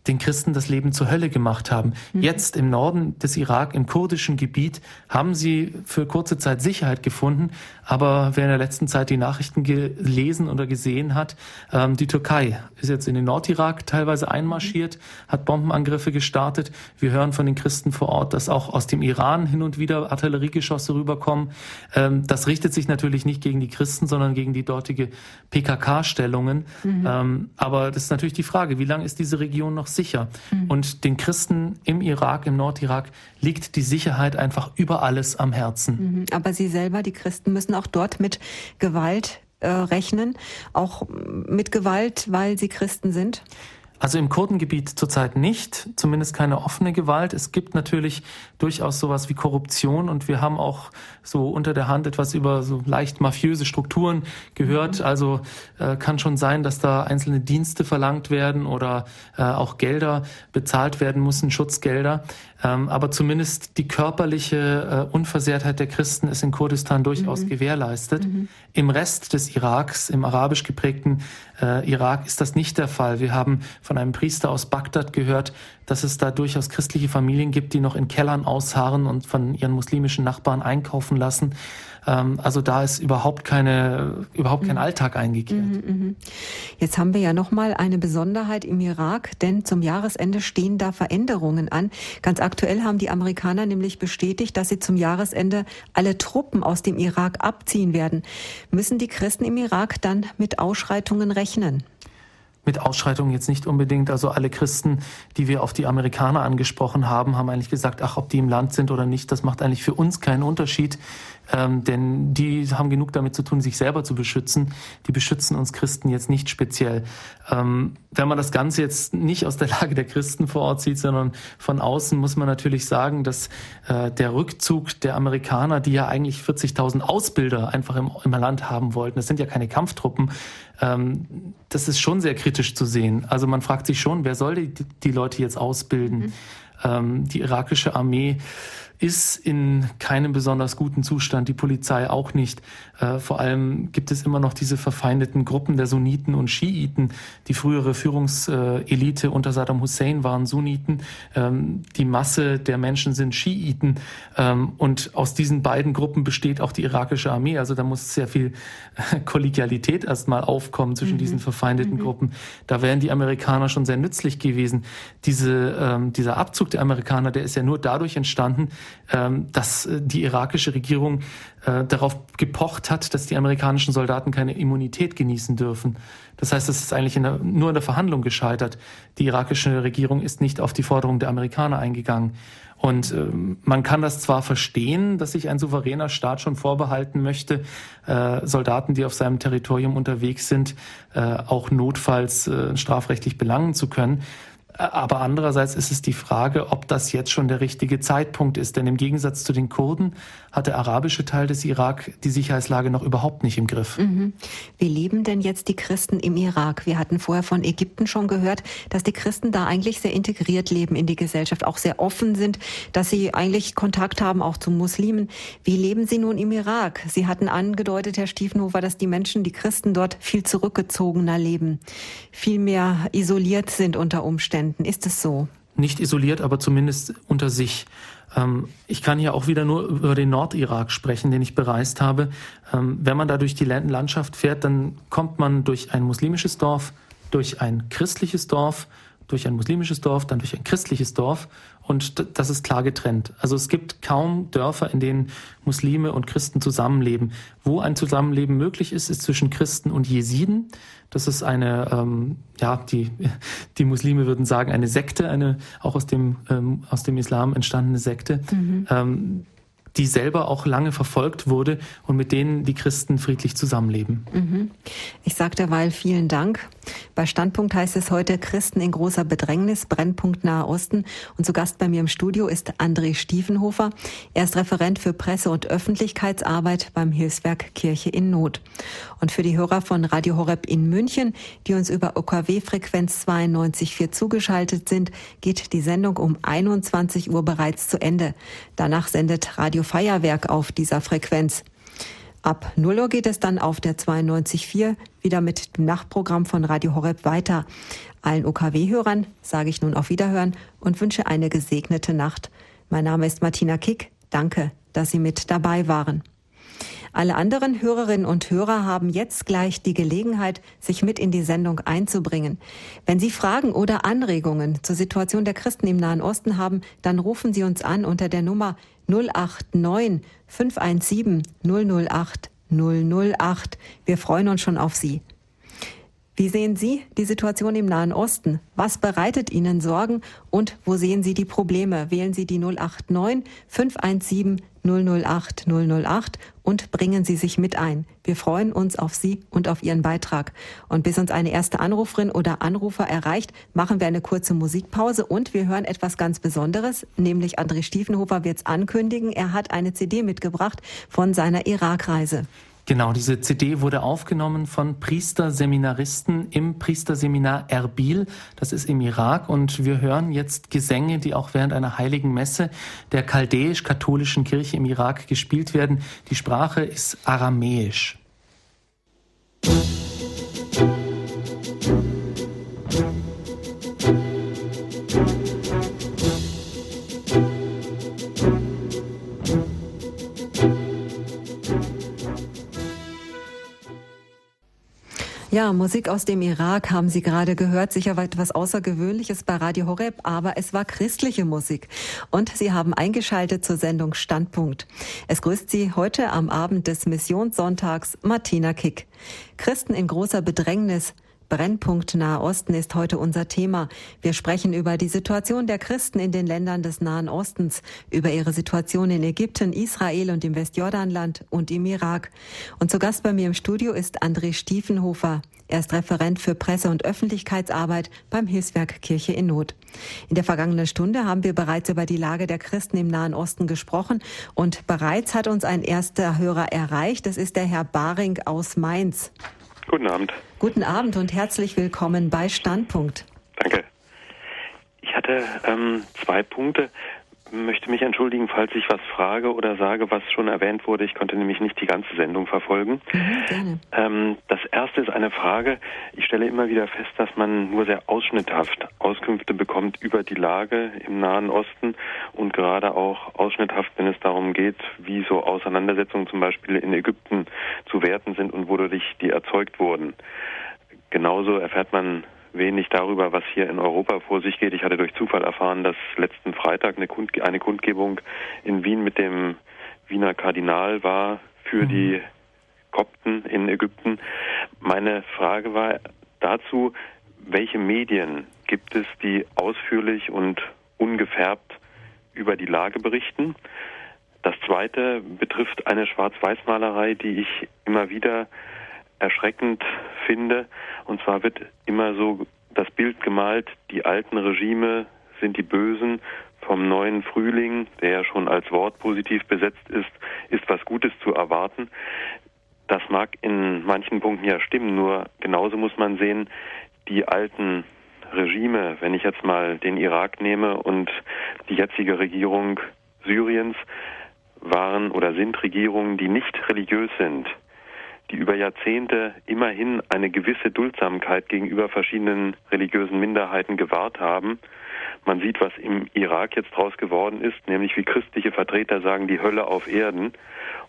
den Christen das Leben zur Hölle gemacht haben. Mhm. Jetzt im Norden des Irak, im kurdischen Gebiet, haben sie für kurze Zeit Sicherheit gefunden. Aber wer in der letzten Zeit die Nachrichten gelesen oder gesehen hat, ähm, die Türkei ist jetzt in den Nordirak teilweise einmarschiert, hat Bombenangriffe gestartet. Wir hören von den Christen vor Ort, dass auch aus dem Iran hin und wieder Artilleriegeschosse rüberkommen. Ähm, das richtet sich natürlich nicht gegen die Christen, sondern gegen die dortige PKK-Stellungen. Mhm. Ähm, aber das ist natürlich die Frage, wie lange ist diese Region noch sicher. Mhm. Und den Christen im Irak, im Nordirak, liegt die Sicherheit einfach über alles am Herzen. Mhm. Aber Sie selber, die Christen, müssen auch dort mit Gewalt äh, rechnen, auch mit Gewalt, weil sie Christen sind? Also im Kurdengebiet zurzeit nicht, zumindest keine offene Gewalt. Es gibt natürlich durchaus sowas wie Korruption und wir haben auch so unter der Hand etwas über so leicht mafiöse Strukturen gehört. Mhm. Also äh, kann schon sein, dass da einzelne Dienste verlangt werden oder äh, auch Gelder bezahlt werden müssen, Schutzgelder. Ähm, aber zumindest die körperliche äh, Unversehrtheit der Christen ist in Kurdistan durchaus mhm. gewährleistet. Mhm. Im Rest des Iraks, im arabisch geprägten äh, Irak, ist das nicht der Fall. Wir haben von einem Priester aus Bagdad gehört, dass es da durchaus christliche Familien gibt, die noch in Kellern ausharren und von ihren muslimischen Nachbarn einkaufen lassen. Ähm, also da ist überhaupt keine, überhaupt kein mhm. Alltag eingekehrt. Mhm, mhm. Jetzt haben wir ja noch mal eine Besonderheit im Irak, denn zum Jahresende stehen da Veränderungen an. Ganz aktuell haben die Amerikaner nämlich bestätigt, dass sie zum Jahresende alle Truppen aus dem Irak abziehen werden. Müssen die Christen im Irak dann mit Ausschreitungen rechnen? mit Ausschreitungen jetzt nicht unbedingt. Also alle Christen, die wir auf die Amerikaner angesprochen haben, haben eigentlich gesagt, ach, ob die im Land sind oder nicht, das macht eigentlich für uns keinen Unterschied. Ähm, denn die haben genug damit zu tun, sich selber zu beschützen. Die beschützen uns Christen jetzt nicht speziell. Ähm, wenn man das Ganze jetzt nicht aus der Lage der Christen vor Ort sieht, sondern von außen, muss man natürlich sagen, dass äh, der Rückzug der Amerikaner, die ja eigentlich 40.000 Ausbilder einfach im, im Land haben wollten, das sind ja keine Kampftruppen, ähm, das ist schon sehr kritisch zu sehen. Also man fragt sich schon, wer soll die, die Leute jetzt ausbilden? Mhm. Ähm, die irakische Armee ist in keinem besonders guten Zustand, die Polizei auch nicht. Äh, vor allem gibt es immer noch diese verfeindeten Gruppen der Sunniten und Schiiten. Die frühere Führungselite unter Saddam Hussein waren Sunniten. Ähm, die Masse der Menschen sind Schiiten. Ähm, und aus diesen beiden Gruppen besteht auch die irakische Armee. Also da muss sehr viel Kollegialität erstmal aufkommen zwischen mhm. diesen verfeindeten mhm. Gruppen. Da wären die Amerikaner schon sehr nützlich gewesen. Diese, ähm, dieser Abzug der Amerikaner, der ist ja nur dadurch entstanden, ähm, dass äh, die irakische Regierung äh, darauf gepocht hat, dass die amerikanischen Soldaten keine Immunität genießen dürfen. Das heißt, es ist eigentlich in der, nur in der Verhandlung gescheitert. Die irakische Regierung ist nicht auf die Forderung der Amerikaner eingegangen. Und äh, man kann das zwar verstehen, dass sich ein souveräner Staat schon vorbehalten möchte, äh, Soldaten, die auf seinem Territorium unterwegs sind, äh, auch notfalls äh, strafrechtlich belangen zu können. Aber andererseits ist es die Frage, ob das jetzt schon der richtige Zeitpunkt ist. Denn im Gegensatz zu den Kurden hat der arabische Teil des Irak die Sicherheitslage noch überhaupt nicht im Griff. Mhm. Wie leben denn jetzt die Christen im Irak? Wir hatten vorher von Ägypten schon gehört, dass die Christen da eigentlich sehr integriert leben in die Gesellschaft, auch sehr offen sind, dass sie eigentlich Kontakt haben auch zu Muslimen. Wie leben sie nun im Irak? Sie hatten angedeutet, Herr Stiefenhofer, dass die Menschen, die Christen dort viel zurückgezogener leben, viel mehr isoliert sind unter Umständen. Umständen. Ist es so? Nicht isoliert, aber zumindest unter sich. Ähm, ich kann hier auch wieder nur über den Nordirak sprechen, den ich bereist habe. Ähm, wenn man da durch die Landschaft fährt, dann kommt man durch ein muslimisches Dorf, durch ein christliches Dorf, durch ein muslimisches Dorf, dann durch ein christliches Dorf und das ist klar getrennt. Also es gibt kaum Dörfer, in denen Muslime und Christen zusammenleben. Wo ein Zusammenleben möglich ist, ist zwischen Christen und Jesiden. Das ist eine, ähm, ja, die, [laughs] die Muslime würden sagen, eine Sekte, eine auch aus dem, ähm, aus dem Islam entstandene Sekte. Mhm. Ähm, die selber auch lange verfolgt wurde und mit denen die Christen friedlich zusammenleben. Mhm. Ich sage derweil vielen Dank. Bei Standpunkt heißt es heute Christen in großer Bedrängnis, Brennpunkt Nahe Osten. Und zu Gast bei mir im Studio ist André Stiefenhofer. Er ist Referent für Presse- und Öffentlichkeitsarbeit beim Hilfswerk Kirche in Not. Und für die Hörer von Radio Horeb in München, die uns über OKW-Frequenz 92.4 zugeschaltet sind, geht die Sendung um 21 Uhr bereits zu Ende. Danach sendet Radio Feuerwerk auf dieser Frequenz. Ab 0 Uhr geht es dann auf der 92.4 wieder mit dem Nachtprogramm von Radio Horeb weiter. Allen OKW-Hörern sage ich nun auf Wiederhören und wünsche eine gesegnete Nacht. Mein Name ist Martina Kick. Danke, dass Sie mit dabei waren. Alle anderen Hörerinnen und Hörer haben jetzt gleich die Gelegenheit, sich mit in die Sendung einzubringen. Wenn Sie Fragen oder Anregungen zur Situation der Christen im Nahen Osten haben, dann rufen Sie uns an unter der Nummer 089 517 008 008. Wir freuen uns schon auf Sie. Wie sehen Sie die Situation im Nahen Osten? Was bereitet Ihnen Sorgen und wo sehen Sie die Probleme? Wählen Sie die 089 517 008 008 und bringen Sie sich mit ein. Wir freuen uns auf Sie und auf Ihren Beitrag. Und bis uns eine erste Anruferin oder Anrufer erreicht, machen wir eine kurze Musikpause und wir hören etwas ganz Besonderes, nämlich André Stiefenhofer wird es ankündigen. Er hat eine CD mitgebracht von seiner Irakreise. Genau, diese CD wurde aufgenommen von Priesterseminaristen im Priesterseminar Erbil. Das ist im Irak. Und wir hören jetzt Gesänge, die auch während einer heiligen Messe der chaldäisch-katholischen Kirche im Irak gespielt werden. Die Sprache ist aramäisch. Musik Ja, Musik aus dem Irak haben Sie gerade gehört. Sicher etwas Außergewöhnliches bei Radio Horeb, aber es war christliche Musik. Und Sie haben eingeschaltet zur Sendung Standpunkt. Es grüßt Sie heute am Abend des Missionssonntags Martina Kick. Christen in großer Bedrängnis. Brennpunkt Nahe Osten ist heute unser Thema. Wir sprechen über die Situation der Christen in den Ländern des Nahen Ostens, über ihre Situation in Ägypten, Israel und im Westjordanland und im Irak. Und zu Gast bei mir im Studio ist André Stiefenhofer. Er ist Referent für Presse- und Öffentlichkeitsarbeit beim Hilfswerk Kirche in Not. In der vergangenen Stunde haben wir bereits über die Lage der Christen im Nahen Osten gesprochen und bereits hat uns ein erster Hörer erreicht. Das ist der Herr Baring aus Mainz. Guten Abend. Guten Abend und herzlich willkommen bei Standpunkt. Danke. Ich hatte ähm, zwei Punkte möchte mich entschuldigen, falls ich was frage oder sage, was schon erwähnt wurde. Ich konnte nämlich nicht die ganze Sendung verfolgen. Mhm, ähm, das erste ist eine Frage. Ich stelle immer wieder fest, dass man nur sehr ausschnitthaft Auskünfte bekommt über die Lage im Nahen Osten und gerade auch ausschnitthaft, wenn es darum geht, wie so Auseinandersetzungen zum Beispiel in Ägypten zu werten sind und wodurch die erzeugt wurden. Genauso erfährt man wenig darüber, was hier in Europa vor sich geht. Ich hatte durch Zufall erfahren, dass letzten Freitag eine, Kund eine Kundgebung in Wien mit dem Wiener Kardinal war für mhm. die Kopten in Ägypten. Meine Frage war dazu, welche Medien gibt es, die ausführlich und ungefärbt über die Lage berichten? Das zweite betrifft eine Schwarz-Weiß-Malerei, die ich immer wieder erschreckend finde. Und zwar wird immer so das Bild gemalt, die alten Regime sind die Bösen, vom neuen Frühling, der ja schon als Wort positiv besetzt ist, ist was Gutes zu erwarten. Das mag in manchen Punkten ja stimmen, nur genauso muss man sehen, die alten Regime, wenn ich jetzt mal den Irak nehme und die jetzige Regierung Syriens, waren oder sind Regierungen, die nicht religiös sind die über Jahrzehnte immerhin eine gewisse Duldsamkeit gegenüber verschiedenen religiösen Minderheiten gewahrt haben. Man sieht, was im Irak jetzt draus geworden ist, nämlich wie christliche Vertreter sagen, die Hölle auf Erden.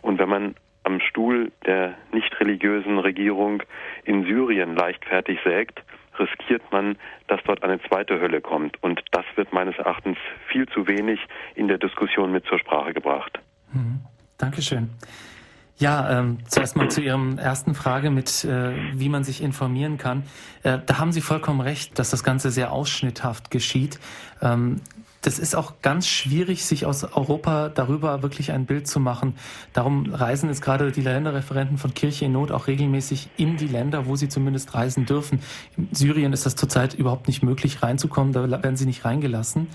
Und wenn man am Stuhl der nicht religiösen Regierung in Syrien leichtfertig sägt, riskiert man, dass dort eine zweite Hölle kommt. Und das wird meines Erachtens viel zu wenig in der Diskussion mit zur Sprache gebracht. Mhm. Dankeschön. Ja, ähm, zuerst mal zu Ihrem ersten Frage mit, äh, wie man sich informieren kann. Äh, da haben Sie vollkommen recht, dass das Ganze sehr ausschnitthaft geschieht. Ähm, das ist auch ganz schwierig, sich aus Europa darüber wirklich ein Bild zu machen. Darum reisen jetzt gerade die Länderreferenten von Kirche in Not auch regelmäßig in die Länder, wo sie zumindest reisen dürfen. In Syrien ist das zurzeit überhaupt nicht möglich reinzukommen, da werden sie nicht reingelassen.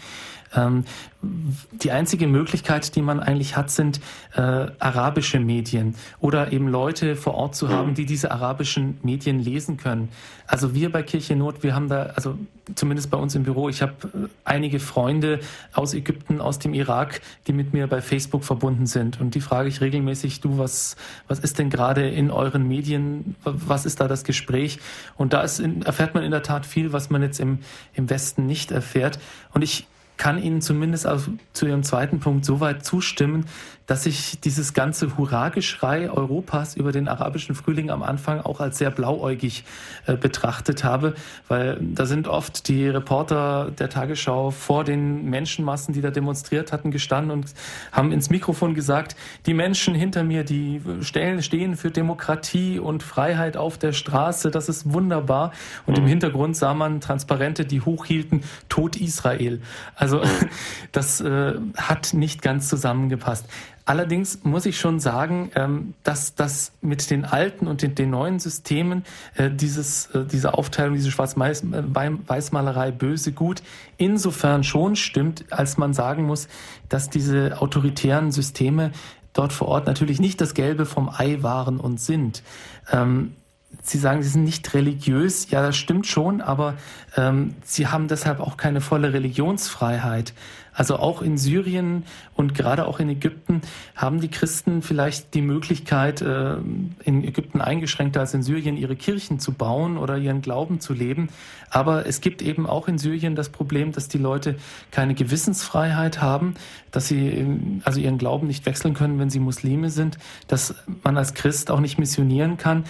Ähm, die einzige Möglichkeit, die man eigentlich hat, sind äh, arabische Medien oder eben Leute vor Ort zu haben, die diese arabischen Medien lesen können. Also wir bei Kirche Not, wir haben da, also zumindest bei uns im Büro, ich habe äh, einige Freunde aus Ägypten, aus dem Irak, die mit mir bei Facebook verbunden sind. Und die frage ich regelmäßig, du, was, was ist denn gerade in euren Medien, was ist da das Gespräch? Und da ist erfährt man in der Tat viel, was man jetzt im, im Westen nicht erfährt. Und ich kann Ihnen zumindest auf, zu Ihrem zweiten Punkt so weit zustimmen, dass ich dieses ganze Hurrageschrei Europas über den arabischen Frühling am Anfang auch als sehr blauäugig äh, betrachtet habe, weil da sind oft die Reporter der Tagesschau vor den Menschenmassen, die da demonstriert hatten, gestanden und haben ins Mikrofon gesagt, die Menschen hinter mir, die stellen, stehen für Demokratie und Freiheit auf der Straße, das ist wunderbar. Und im mhm. Hintergrund sah man Transparente, die hochhielten, Tod Israel. Also [laughs] das äh, hat nicht ganz zusammengepasst. Allerdings muss ich schon sagen, ähm, dass das mit den alten und den, neuen Systemen äh, dieses, äh, diese Aufteilung, diese Schwarz-Weiß-Malerei äh, böse, gut, insofern schon stimmt, als man sagen muss, dass diese autoritären Systeme dort vor Ort natürlich nicht das Gelbe vom Ei waren und sind. Ähm, Sie sagen, Sie sind nicht religiös. Ja, das stimmt schon, aber ähm, Sie haben deshalb auch keine volle Religionsfreiheit. Also auch in Syrien und gerade auch in Ägypten haben die Christen vielleicht die Möglichkeit, äh, in Ägypten eingeschränkter als in Syrien, ihre Kirchen zu bauen oder ihren Glauben zu leben. Aber es gibt eben auch in Syrien das Problem, dass die Leute keine Gewissensfreiheit haben, dass sie also ihren Glauben nicht wechseln können, wenn sie Muslime sind, dass man als Christ auch nicht missionieren kann.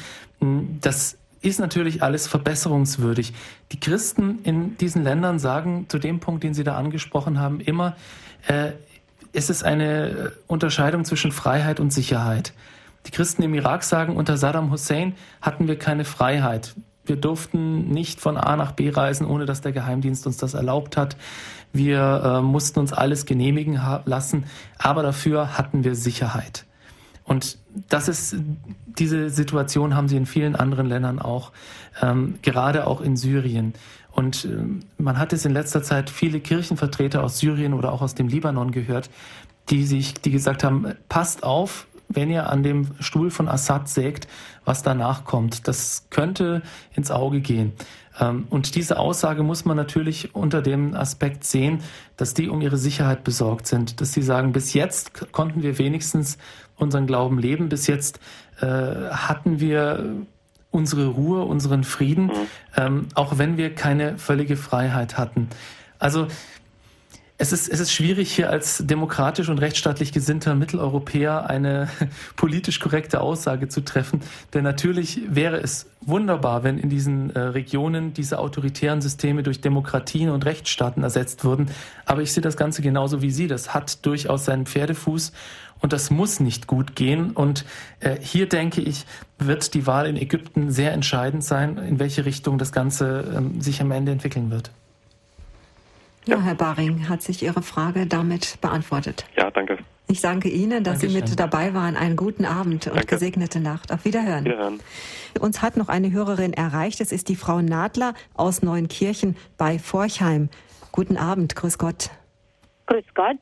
Das ist natürlich alles verbesserungswürdig. Die Christen in diesen Ländern sagen zu dem Punkt, den Sie da angesprochen haben, immer, äh, es ist eine Unterscheidung zwischen Freiheit und Sicherheit. Die Christen im Irak sagen, unter Saddam Hussein hatten wir keine Freiheit. Wir durften nicht von A nach B reisen, ohne dass der Geheimdienst uns das erlaubt hat. Wir äh, mussten uns alles genehmigen lassen, aber dafür hatten wir Sicherheit. Und das ist, diese Situation haben sie in vielen anderen Ländern auch, ähm, gerade auch in Syrien. Und äh, man hat es in letzter Zeit viele Kirchenvertreter aus Syrien oder auch aus dem Libanon gehört, die sich, die gesagt haben, passt auf, wenn ihr an dem Stuhl von Assad sägt, was danach kommt. Das könnte ins Auge gehen. Ähm, und diese Aussage muss man natürlich unter dem Aspekt sehen, dass die um ihre Sicherheit besorgt sind, dass sie sagen, bis jetzt konnten wir wenigstens unseren Glauben leben. Bis jetzt äh, hatten wir unsere Ruhe, unseren Frieden, mhm. ähm, auch wenn wir keine völlige Freiheit hatten. Also es ist, es ist schwierig, hier als demokratisch und rechtsstaatlich gesinnter Mitteleuropäer eine [laughs] politisch korrekte Aussage zu treffen. Denn natürlich wäre es wunderbar, wenn in diesen äh, Regionen diese autoritären Systeme durch Demokratien und Rechtsstaaten ersetzt würden. Aber ich sehe das Ganze genauso wie Sie. Das hat durchaus seinen Pferdefuß und das muss nicht gut gehen. Und äh, hier denke ich, wird die Wahl in Ägypten sehr entscheidend sein, in welche Richtung das Ganze ähm, sich am Ende entwickeln wird. Ja, Herr Baring, hat sich Ihre Frage damit beantwortet? Ja, danke. Ich danke Ihnen, dass Dankeschön. Sie mit dabei waren. Einen guten Abend und danke. gesegnete Nacht. Auf Wiederhören. Wiederhören. Uns hat noch eine Hörerin erreicht. Es ist die Frau Nadler aus Neuenkirchen bei Forchheim. Guten Abend, grüß Gott. Grüß Gott.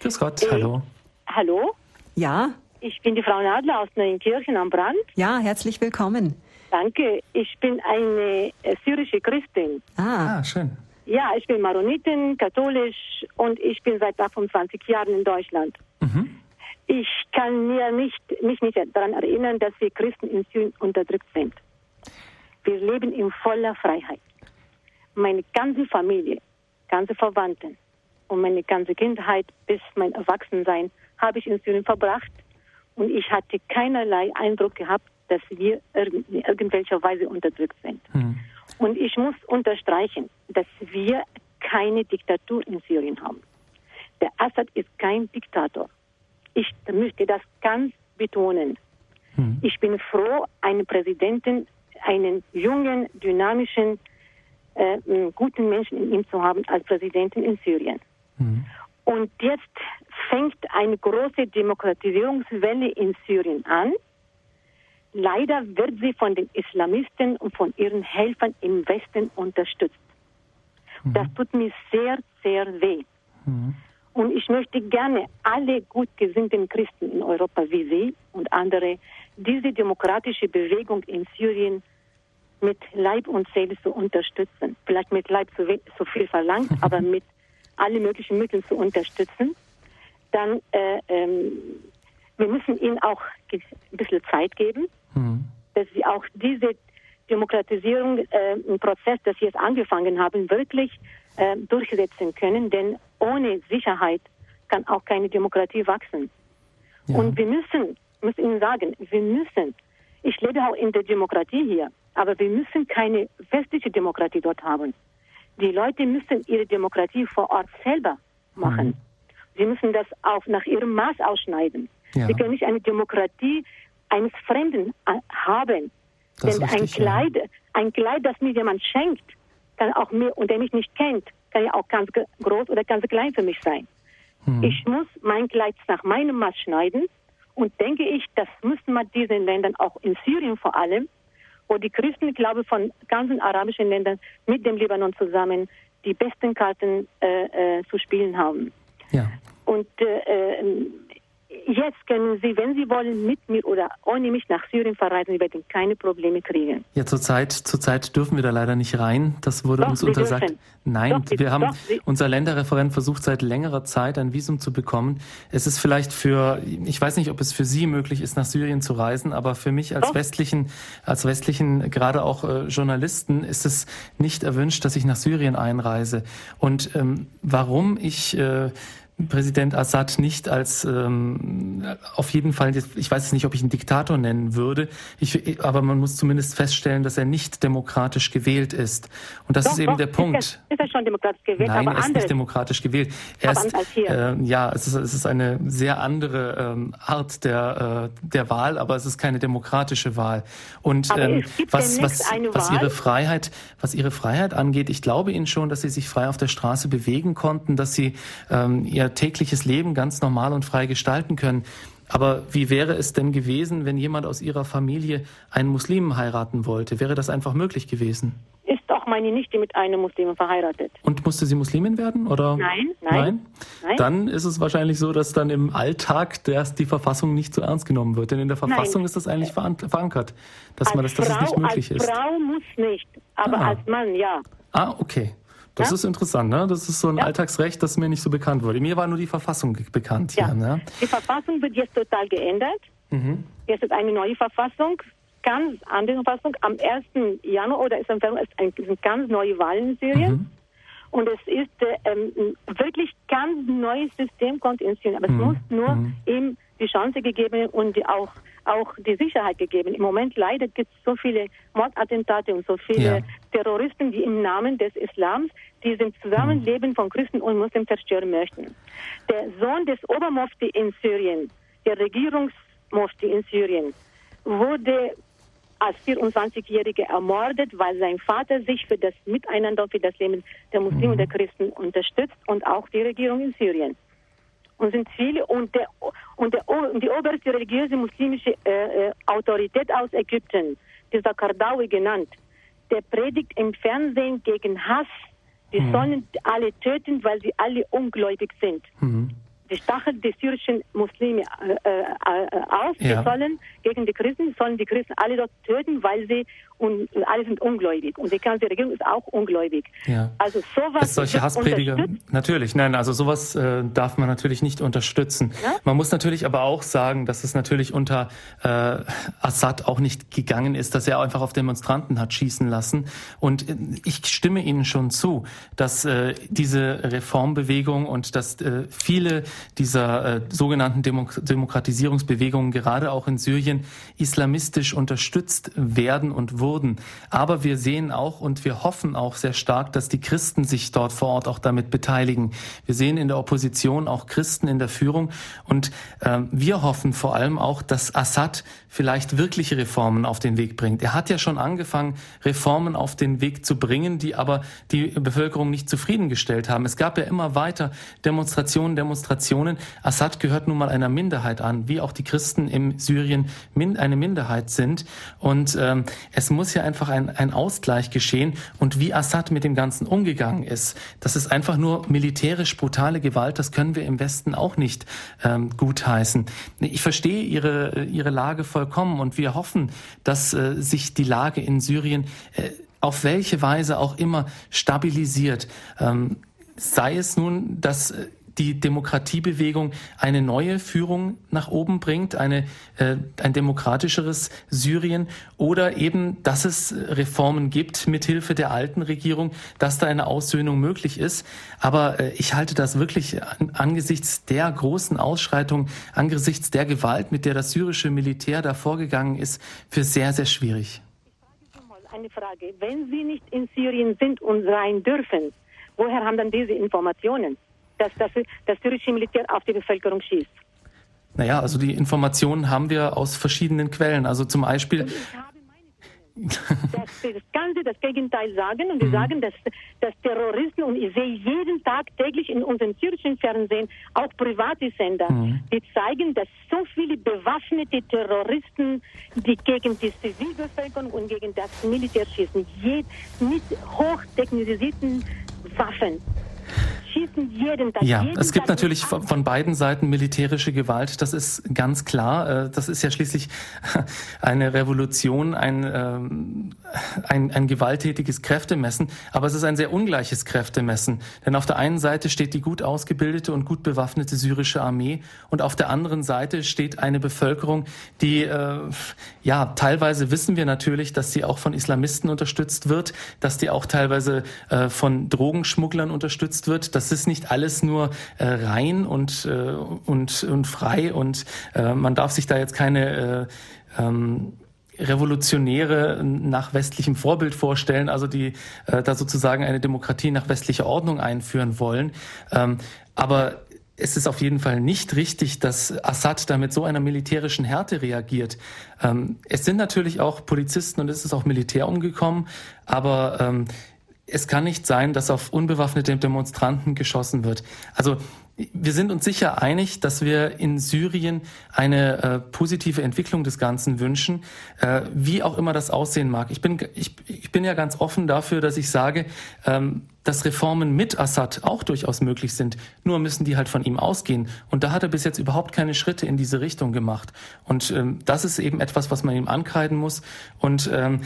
Grüß Gott, hallo. Hallo? Ja? Ich bin die Frau Nadler aus Neuenkirchen am Brand. Ja, herzlich willkommen. Danke. Ich bin eine äh, syrische Christin. Ah. ah, schön. Ja, ich bin Maronitin, katholisch und ich bin seit 28 Jahren in Deutschland. Mhm. Ich kann mir nicht, mich nicht daran erinnern, dass wir Christen in Syrien unterdrückt sind. Wir leben in voller Freiheit. Meine ganze Familie, ganze Verwandten und meine ganze Kindheit bis mein Erwachsensein habe ich in Syrien verbracht und ich hatte keinerlei Eindruck gehabt, dass wir in irgendwelcher Weise unterdrückt sind. Hm. Und ich muss unterstreichen, dass wir keine Diktatur in Syrien haben. Der Assad ist kein Diktator. Ich möchte das ganz betonen. Hm. Ich bin froh, eine Präsidentin, einen jungen, dynamischen, äh, guten Menschen in ihm zu haben als Präsidentin in Syrien. Hm. Und jetzt fängt eine große Demokratisierungswelle in Syrien an. Leider wird sie von den Islamisten und von ihren Helfern im Westen unterstützt. Mhm. Das tut mir sehr, sehr weh. Mhm. Und ich möchte gerne alle gut gesinnten Christen in Europa wie Sie und andere diese demokratische Bewegung in Syrien mit Leib und Seele zu unterstützen. Vielleicht mit Leib zu, so viel verlangt, [laughs] aber mit alle möglichen Mittel zu unterstützen, dann äh, ähm, wir müssen ihnen auch ein bisschen Zeit geben, mhm. dass sie auch diese Demokratisierung, äh, Prozess, das sie jetzt angefangen haben, wirklich äh, durchsetzen können. Denn ohne Sicherheit kann auch keine Demokratie wachsen. Ja. Und wir müssen, muss Ihnen sagen, wir müssen, ich lebe auch in der Demokratie hier, aber wir müssen keine westliche Demokratie dort haben. Die Leute müssen ihre Demokratie vor Ort selber machen. Mhm. Sie müssen das auch nach ihrem Maß ausschneiden. Ja. Sie können nicht eine Demokratie eines Fremden äh, haben. Das Denn richtig, ein Kleid, ja. ein Kleid, das mir jemand schenkt, kann auch mir und der mich nicht kennt, kann ja auch ganz groß oder ganz klein für mich sein. Hm. Ich muss mein Kleid nach meinem Maß schneiden und denke ich, das müssen wir diesen Ländern, auch in Syrien vor allem, wo die Christen, glaube von ganzen arabischen Ländern mit dem Libanon zusammen die besten Karten äh, äh, zu spielen haben. Ja. Und äh, äh jetzt können Sie, wenn Sie wollen, mit mir oder ohne mich nach Syrien verreisen. Sie werden keine Probleme kriegen. Ja, zurzeit, zurzeit dürfen wir da leider nicht rein. Das wurde doch, uns untersagt. Dürfen. Nein, doch, wir haben doch, unser Länderreferent versucht seit längerer Zeit ein Visum zu bekommen. Es ist vielleicht für, ich weiß nicht, ob es für Sie möglich ist, nach Syrien zu reisen, aber für mich als westlichen, als westlichen, gerade auch äh, Journalisten, ist es nicht erwünscht, dass ich nach Syrien einreise. Und ähm, warum ich äh, Präsident Assad nicht als ähm, auf jeden Fall, ich weiß nicht, ob ich ihn Diktator nennen würde, ich, aber man muss zumindest feststellen, dass er nicht demokratisch gewählt ist. Und das doch, ist eben doch, der Punkt. Ist er, ist er schon demokratisch gewählt? Nein, er ist nicht demokratisch gewählt. Er ist, äh, ja, es ist, es ist eine sehr andere ähm, Art der, äh, der Wahl, aber es ist keine demokratische Wahl. Und ähm, was, was, was ihre Freiheit, was ihre Freiheit angeht, ich glaube Ihnen schon, dass Sie sich frei auf der Straße bewegen konnten, dass Sie ähm, ihr ihr tägliches Leben ganz normal und frei gestalten können. Aber wie wäre es denn gewesen, wenn jemand aus Ihrer Familie einen Muslimen heiraten wollte? Wäre das einfach möglich gewesen? Ist auch meine Nichte mit einem Muslimen verheiratet. Und musste sie Muslimin werden? Oder? Nein, nein, nein. Dann ist es wahrscheinlich so, dass dann im Alltag die Verfassung nicht so ernst genommen wird. Denn in der Verfassung nein. ist das eigentlich verankert, dass, man das, dass Frau, es nicht möglich als ist. Als Frau muss nicht, aber ah. als Mann ja. Ah, okay. Das ja? ist interessant, ne? Das ist so ein ja. Alltagsrecht, das mir nicht so bekannt wurde. Mir war nur die Verfassung bekannt hier. Ja. Ne? Die Verfassung wird jetzt total geändert. Mhm. Jetzt ist eine neue Verfassung, ganz andere Verfassung. Am 1. Januar oder ist ein, ein, ein ganz neue Wahlen in Syrien. Mhm. Und es ist äh, ähm, wirklich ganz neues System kommt in Syrien. Aber mhm. es muss nur mhm. ihm die Chance gegeben und auch auch die Sicherheit gegeben. Im Moment leider gibt es so viele Mordattentate und so viele ja. Terroristen, die im Namen des Islams diesem Zusammenleben von Christen und Muslimen zerstören möchten. Der Sohn des Obermufti in Syrien, der Regierungsmufti in Syrien, wurde als 24-Jähriger ermordet, weil sein Vater sich für das Miteinander, für das Leben der Muslime und der Christen unterstützt und auch die Regierung in Syrien und sind viele und, der, und, der, und die oberste religiöse muslimische äh, äh, Autorität aus Ägypten, dieser Kardawi genannt, der predigt im Fernsehen gegen Hass. Die mhm. sollen alle töten, weil sie alle ungläubig sind. Mhm. Die stachelt die syrischen Muslime äh, äh, äh auf. Ja. Die sollen gegen die Christen, sollen die Christen alle dort töten, weil sie und alle sind ungläubig. Und die ganze Regierung ist auch ungläubig. Ja. Also sowas. Es solche Hassprediger. Natürlich, nein, also sowas äh, darf man natürlich nicht unterstützen. Ja? Man muss natürlich aber auch sagen, dass es natürlich unter äh, Assad auch nicht gegangen ist, dass er einfach auf Demonstranten hat schießen lassen. Und äh, ich stimme Ihnen schon zu, dass äh, diese Reformbewegung und dass äh, viele dieser äh, sogenannten Demo Demokratisierungsbewegungen gerade auch in Syrien islamistisch unterstützt werden und wurden wurden. Aber wir sehen auch und wir hoffen auch sehr stark, dass die Christen sich dort vor Ort auch damit beteiligen. Wir sehen in der Opposition auch Christen in der Führung und äh, wir hoffen vor allem auch, dass Assad vielleicht wirkliche Reformen auf den Weg bringt. Er hat ja schon angefangen, Reformen auf den Weg zu bringen, die aber die Bevölkerung nicht zufriedengestellt haben. Es gab ja immer weiter Demonstrationen, Demonstrationen. Assad gehört nun mal einer Minderheit an, wie auch die Christen im Syrien eine Minderheit sind. Und ähm, es muss ja einfach ein, ein Ausgleich geschehen. Und wie Assad mit dem Ganzen umgegangen ist, das ist einfach nur militärisch brutale Gewalt. Das können wir im Westen auch nicht ähm, gutheißen. Ich verstehe Ihre, Ihre Lage vollkommen und wir hoffen, dass äh, sich die Lage in Syrien äh, auf welche Weise auch immer stabilisiert. Ähm, sei es nun, dass äh, die Demokratiebewegung eine neue Führung nach oben bringt, eine, äh, ein demokratischeres Syrien oder eben, dass es Reformen gibt mithilfe der alten Regierung, dass da eine Aussöhnung möglich ist. Aber äh, ich halte das wirklich an, angesichts der großen Ausschreitungen, angesichts der Gewalt, mit der das syrische Militär da vorgegangen ist, für sehr, sehr schwierig. Eine Frage. Wenn Sie nicht in Syrien sind und rein dürfen, woher haben dann diese Informationen? Dass das, das syrische Militär auf die Bevölkerung schießt. Naja, also die Informationen haben wir aus verschiedenen Quellen. Also zum Beispiel. dass das Ganze das Gegenteil sagen und wir mhm. sagen, dass, dass Terroristen, und ich sehe jeden Tag täglich in unserem syrischen Fernsehen auch private Sender, mhm. die zeigen, dass so viele bewaffnete Terroristen, die gegen die Zivilbevölkerung und gegen das Militär schießen, mit hochtechnisierten Waffen schießen Tag. Ja, es gibt natürlich von beiden Seiten militärische Gewalt, das ist ganz klar. Äh, das ist ja schließlich [laughs] eine Revolution, ein, ähm, ein, ein gewalttätiges Kräftemessen, aber es ist ein sehr ungleiches Kräftemessen. Denn auf der einen Seite steht die gut ausgebildete und gut bewaffnete syrische Armee und auf der anderen Seite steht eine Bevölkerung, die, äh, ja, teilweise wissen wir natürlich, dass sie auch von Islamisten unterstützt wird, dass die auch teilweise äh, von Drogenschmugglern unterstützt wird, dass das ist nicht alles nur äh, rein und, äh, und, und frei und äh, man darf sich da jetzt keine äh, ähm, Revolutionäre nach westlichem Vorbild vorstellen, also die äh, da sozusagen eine Demokratie nach westlicher Ordnung einführen wollen. Ähm, aber es ist auf jeden Fall nicht richtig, dass Assad da mit so einer militärischen Härte reagiert. Ähm, es sind natürlich auch Polizisten und es ist auch Militär umgekommen, aber ähm, es kann nicht sein, dass auf unbewaffnete Demonstranten geschossen wird. Also wir sind uns sicher einig, dass wir in Syrien eine äh, positive Entwicklung des Ganzen wünschen, äh, wie auch immer das aussehen mag. Ich bin, ich, ich bin ja ganz offen dafür, dass ich sage, ähm, dass Reformen mit Assad auch durchaus möglich sind. Nur müssen die halt von ihm ausgehen. Und da hat er bis jetzt überhaupt keine Schritte in diese Richtung gemacht. Und ähm, das ist eben etwas, was man ihm ankreiden muss. Und ähm,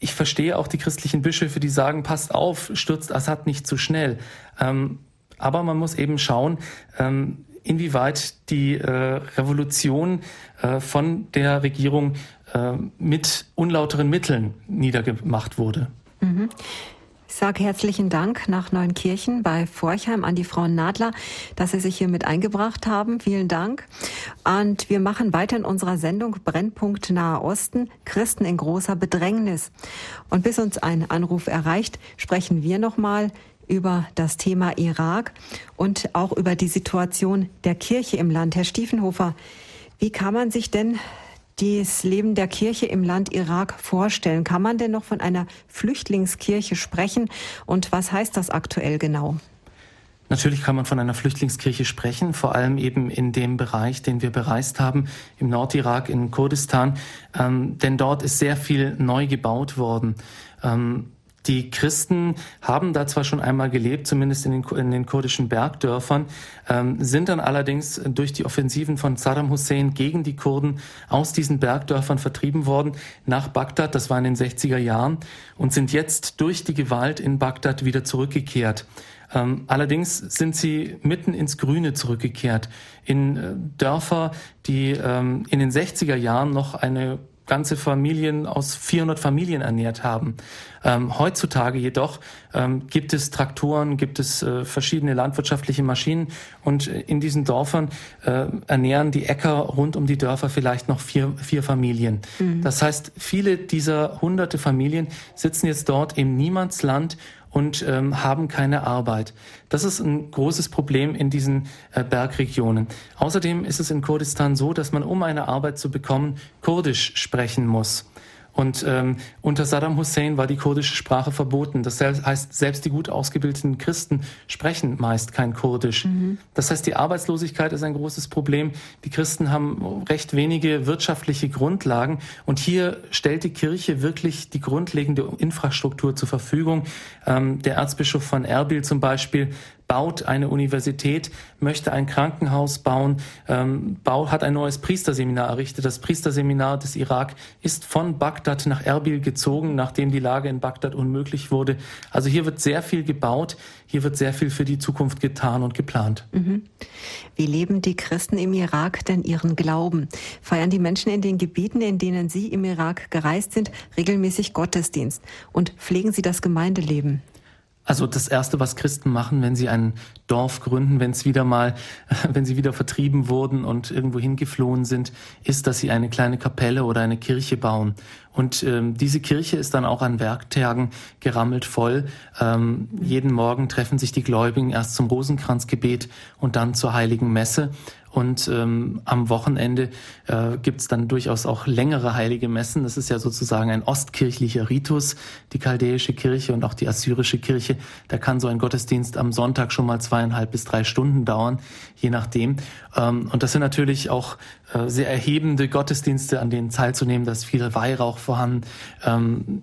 ich verstehe auch die christlichen Bischöfe, die sagen, passt auf, stürzt Assad nicht zu schnell. Ähm, aber man muss eben schauen, ähm, inwieweit die äh, Revolution äh, von der Regierung äh, mit unlauteren Mitteln niedergemacht wurde. Mhm. Ich sage herzlichen Dank nach Neunkirchen bei Forchheim an die Frau Nadler, dass Sie sich hier mit eingebracht haben. Vielen Dank. Und wir machen weiter in unserer Sendung Brennpunkt Nahe Osten, Christen in großer Bedrängnis. Und bis uns ein Anruf erreicht, sprechen wir nochmal über das Thema Irak und auch über die Situation der Kirche im Land. Herr Stiefenhofer, wie kann man sich denn das Leben der Kirche im Land Irak vorstellen? Kann man denn noch von einer Flüchtlingskirche sprechen? Und was heißt das aktuell genau? Natürlich kann man von einer Flüchtlingskirche sprechen, vor allem eben in dem Bereich, den wir bereist haben, im Nordirak, in Kurdistan, ähm, denn dort ist sehr viel neu gebaut worden. Ähm, die Christen haben da zwar schon einmal gelebt, zumindest in den, in den kurdischen Bergdörfern, ähm, sind dann allerdings durch die Offensiven von Saddam Hussein gegen die Kurden aus diesen Bergdörfern vertrieben worden nach Bagdad, das war in den 60er Jahren, und sind jetzt durch die Gewalt in Bagdad wieder zurückgekehrt. Ähm, allerdings sind sie mitten ins Grüne zurückgekehrt, in äh, Dörfer, die ähm, in den 60er Jahren noch eine ganze Familien aus 400 Familien ernährt haben. Ähm, heutzutage jedoch ähm, gibt es Traktoren, gibt es äh, verschiedene landwirtschaftliche Maschinen und in diesen Dörfern äh, ernähren die Äcker rund um die Dörfer vielleicht noch vier, vier Familien. Mhm. Das heißt, viele dieser hunderte Familien sitzen jetzt dort im Niemandsland und ähm, haben keine Arbeit. Das ist ein großes Problem in diesen äh, Bergregionen. Außerdem ist es in Kurdistan so, dass man, um eine Arbeit zu bekommen, Kurdisch sprechen muss. Und ähm, unter Saddam Hussein war die kurdische Sprache verboten. Das heißt, selbst die gut ausgebildeten Christen sprechen meist kein Kurdisch. Mhm. Das heißt, die Arbeitslosigkeit ist ein großes Problem. Die Christen haben recht wenige wirtschaftliche Grundlagen. Und hier stellt die Kirche wirklich die grundlegende Infrastruktur zur Verfügung. Ähm, der Erzbischof von Erbil zum Beispiel baut eine Universität, möchte ein Krankenhaus bauen, ähm, baut, hat ein neues Priesterseminar errichtet. Das Priesterseminar des Irak ist von Bagdad nach Erbil gezogen, nachdem die Lage in Bagdad unmöglich wurde. Also hier wird sehr viel gebaut, hier wird sehr viel für die Zukunft getan und geplant. Mhm. Wie leben die Christen im Irak denn ihren Glauben? Feiern die Menschen in den Gebieten, in denen sie im Irak gereist sind, regelmäßig Gottesdienst? Und pflegen sie das Gemeindeleben? Also das erste, was Christen machen, wenn sie ein Dorf gründen, wenn es wieder mal, [laughs] wenn sie wieder vertrieben wurden und irgendwo hingeflohen sind, ist, dass sie eine kleine Kapelle oder eine Kirche bauen. Und ähm, diese Kirche ist dann auch an Werktagen gerammelt voll. Ähm, jeden Morgen treffen sich die Gläubigen erst zum Rosenkranzgebet und dann zur heiligen Messe. Und ähm, am Wochenende äh, gibt es dann durchaus auch längere heilige Messen. Das ist ja sozusagen ein ostkirchlicher Ritus, die chaldäische Kirche und auch die assyrische Kirche. Da kann so ein Gottesdienst am Sonntag schon mal zweieinhalb bis drei Stunden dauern, je nachdem. Ähm, und das sind natürlich auch äh, sehr erhebende Gottesdienste, an denen teilzunehmen. Da ist viel Weihrauch vorhanden. Ähm,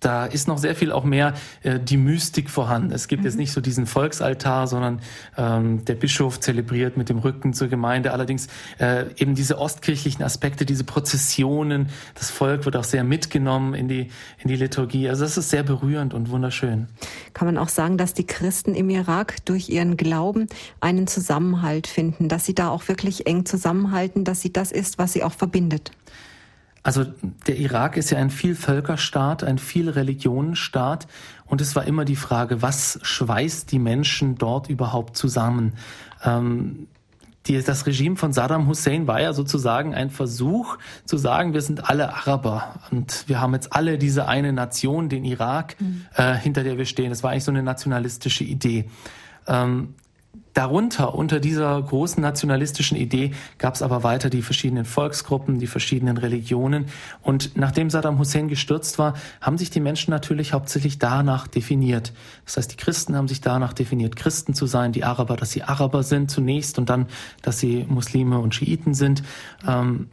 da ist noch sehr viel auch mehr äh, die Mystik vorhanden. Es gibt mhm. jetzt nicht so diesen Volksaltar, sondern ähm, der Bischof zelebriert mit dem Rücken zur Gemeinde. Allerdings äh, eben diese ostkirchlichen Aspekte, diese Prozessionen, das Volk wird auch sehr mitgenommen in die, in die Liturgie. Also das ist sehr berührend und wunderschön. Kann man auch sagen, dass die Christen im Irak durch ihren Glauben einen Zusammenhalt finden, dass sie da auch wirklich eng zusammenhalten, dass sie das ist, was sie auch verbindet? Also der Irak ist ja ein Vielvölkerstaat, ein Vielreligionenstaat und es war immer die Frage, was schweißt die Menschen dort überhaupt zusammen? Ähm, die, das Regime von Saddam Hussein war ja sozusagen ein Versuch zu sagen, wir sind alle Araber und wir haben jetzt alle diese eine Nation, den Irak, mhm. äh, hinter der wir stehen. Das war eigentlich so eine nationalistische Idee. Ähm, Darunter, unter dieser großen nationalistischen Idee, gab es aber weiter die verschiedenen Volksgruppen, die verschiedenen Religionen. Und nachdem Saddam Hussein gestürzt war, haben sich die Menschen natürlich hauptsächlich danach definiert. Das heißt, die Christen haben sich danach definiert, Christen zu sein, die Araber, dass sie Araber sind zunächst und dann, dass sie Muslime und Schiiten sind. Ähm,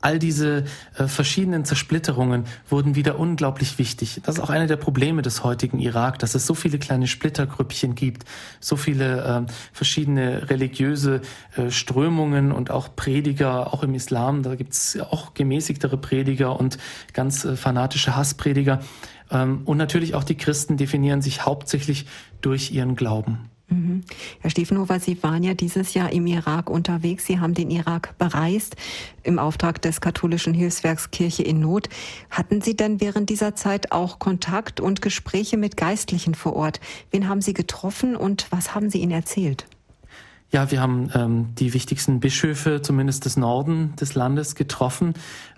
all diese äh, verschiedenen Zersplitterungen wurden wieder unglaublich wichtig. Das ist auch eine der Probleme des heutigen Irak, dass es so viele kleine Splittergrüppchen gibt, so viele äh, verschiedene religiöse äh, Strömungen und auch Prediger, auch im Islam, da gibt's auch gemäßigtere Prediger und ganz äh, fanatische Hassprediger. Ähm, und natürlich auch die Christen definieren sich hauptsächlich durch ihren Glauben. Mhm. Herr Stiefenhofer, Sie waren ja dieses Jahr im Irak unterwegs. Sie haben den Irak bereist im Auftrag des katholischen Hilfswerks Kirche in Not. Hatten Sie denn während dieser Zeit auch Kontakt und Gespräche mit Geistlichen vor Ort? Wen haben Sie getroffen und was haben Sie ihnen erzählt? Ja, wir haben ähm, die wichtigsten Bischöfe, zumindest des Norden des Landes, getroffen,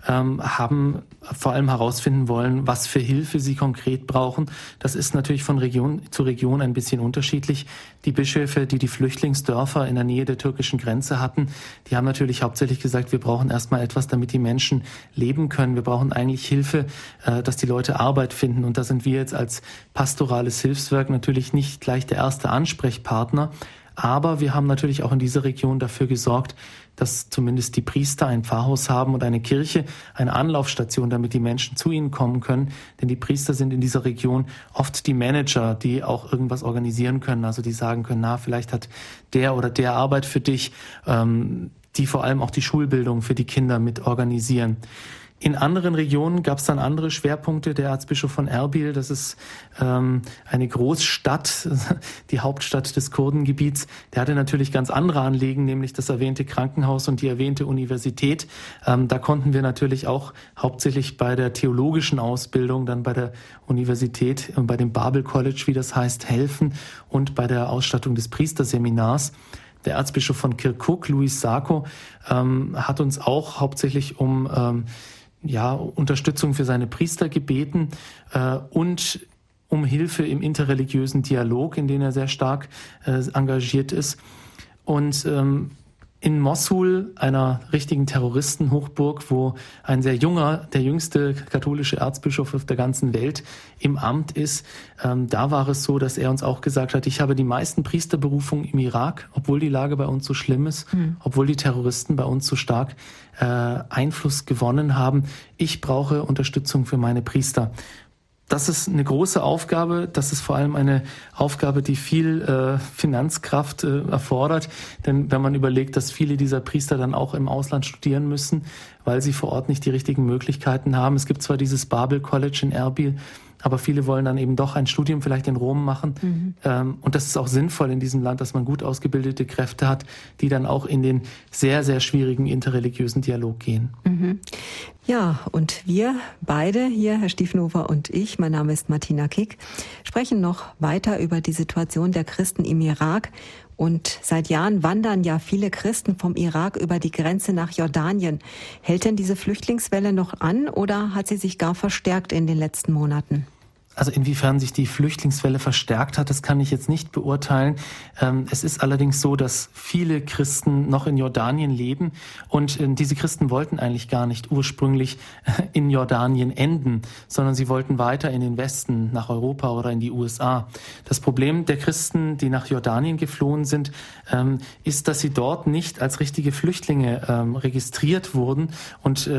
ähm, haben vor allem herausfinden wollen, was für Hilfe sie konkret brauchen. Das ist natürlich von Region zu Region ein bisschen unterschiedlich. Die Bischöfe, die die Flüchtlingsdörfer in der Nähe der türkischen Grenze hatten, die haben natürlich hauptsächlich gesagt, wir brauchen erstmal etwas, damit die Menschen leben können. Wir brauchen eigentlich Hilfe, äh, dass die Leute Arbeit finden. Und da sind wir jetzt als pastorales Hilfswerk natürlich nicht gleich der erste Ansprechpartner. Aber wir haben natürlich auch in dieser Region dafür gesorgt, dass zumindest die Priester ein Pfarrhaus haben und eine Kirche, eine Anlaufstation, damit die Menschen zu ihnen kommen können. Denn die Priester sind in dieser Region oft die Manager, die auch irgendwas organisieren können. Also die sagen können, na, vielleicht hat der oder der Arbeit für dich, ähm, die vor allem auch die Schulbildung für die Kinder mit organisieren. In anderen Regionen gab es dann andere Schwerpunkte. Der Erzbischof von Erbil, das ist ähm, eine Großstadt, [laughs] die Hauptstadt des Kurdengebiets, der hatte natürlich ganz andere Anliegen, nämlich das erwähnte Krankenhaus und die erwähnte Universität. Ähm, da konnten wir natürlich auch hauptsächlich bei der theologischen Ausbildung, dann bei der Universität und bei dem Babel College, wie das heißt, helfen und bei der Ausstattung des Priesterseminars. Der Erzbischof von Kirkuk, Luis Sarko, ähm, hat uns auch hauptsächlich um ähm, ja, Unterstützung für seine Priester gebeten äh, und um Hilfe im interreligiösen Dialog, in den er sehr stark äh, engagiert ist. Und ähm, in Mossul, einer richtigen Terroristenhochburg, wo ein sehr junger, der jüngste katholische Erzbischof auf der ganzen Welt im Amt ist, ähm, da war es so, dass er uns auch gesagt hat, ich habe die meisten Priesterberufungen im Irak, obwohl die Lage bei uns so schlimm ist, mhm. obwohl die Terroristen bei uns so stark äh, Einfluss gewonnen haben. Ich brauche Unterstützung für meine Priester das ist eine große Aufgabe. Das ist vor allem eine Aufgabe, die viel äh, Finanzkraft äh, erfordert. Denn wenn man überlegt, dass viele dieser Priester dann auch im Ausland studieren müssen, weil sie vor Ort nicht die richtigen Möglichkeiten haben. Es gibt zwar dieses Babel College in Erbil, aber viele wollen dann eben doch ein Studium vielleicht in Rom machen. Mhm. Ähm, und das ist auch sinnvoll in diesem Land, dass man gut ausgebildete Kräfte hat, die dann auch in den sehr, sehr schwierigen interreligiösen Dialog gehen. Mhm. Ja, und wir beide hier, Herr Stiefenhofer und ich, mein Name ist Martina Kick, sprechen noch weiter über die Situation der Christen im Irak. Und seit Jahren wandern ja viele Christen vom Irak über die Grenze nach Jordanien. Hält denn diese Flüchtlingswelle noch an oder hat sie sich gar verstärkt in den letzten Monaten? Also inwiefern sich die Flüchtlingswelle verstärkt hat, das kann ich jetzt nicht beurteilen. Ähm, es ist allerdings so, dass viele Christen noch in Jordanien leben und äh, diese Christen wollten eigentlich gar nicht ursprünglich in Jordanien enden, sondern sie wollten weiter in den Westen, nach Europa oder in die USA. Das Problem der Christen, die nach Jordanien geflohen sind, ähm, ist, dass sie dort nicht als richtige Flüchtlinge ähm, registriert wurden und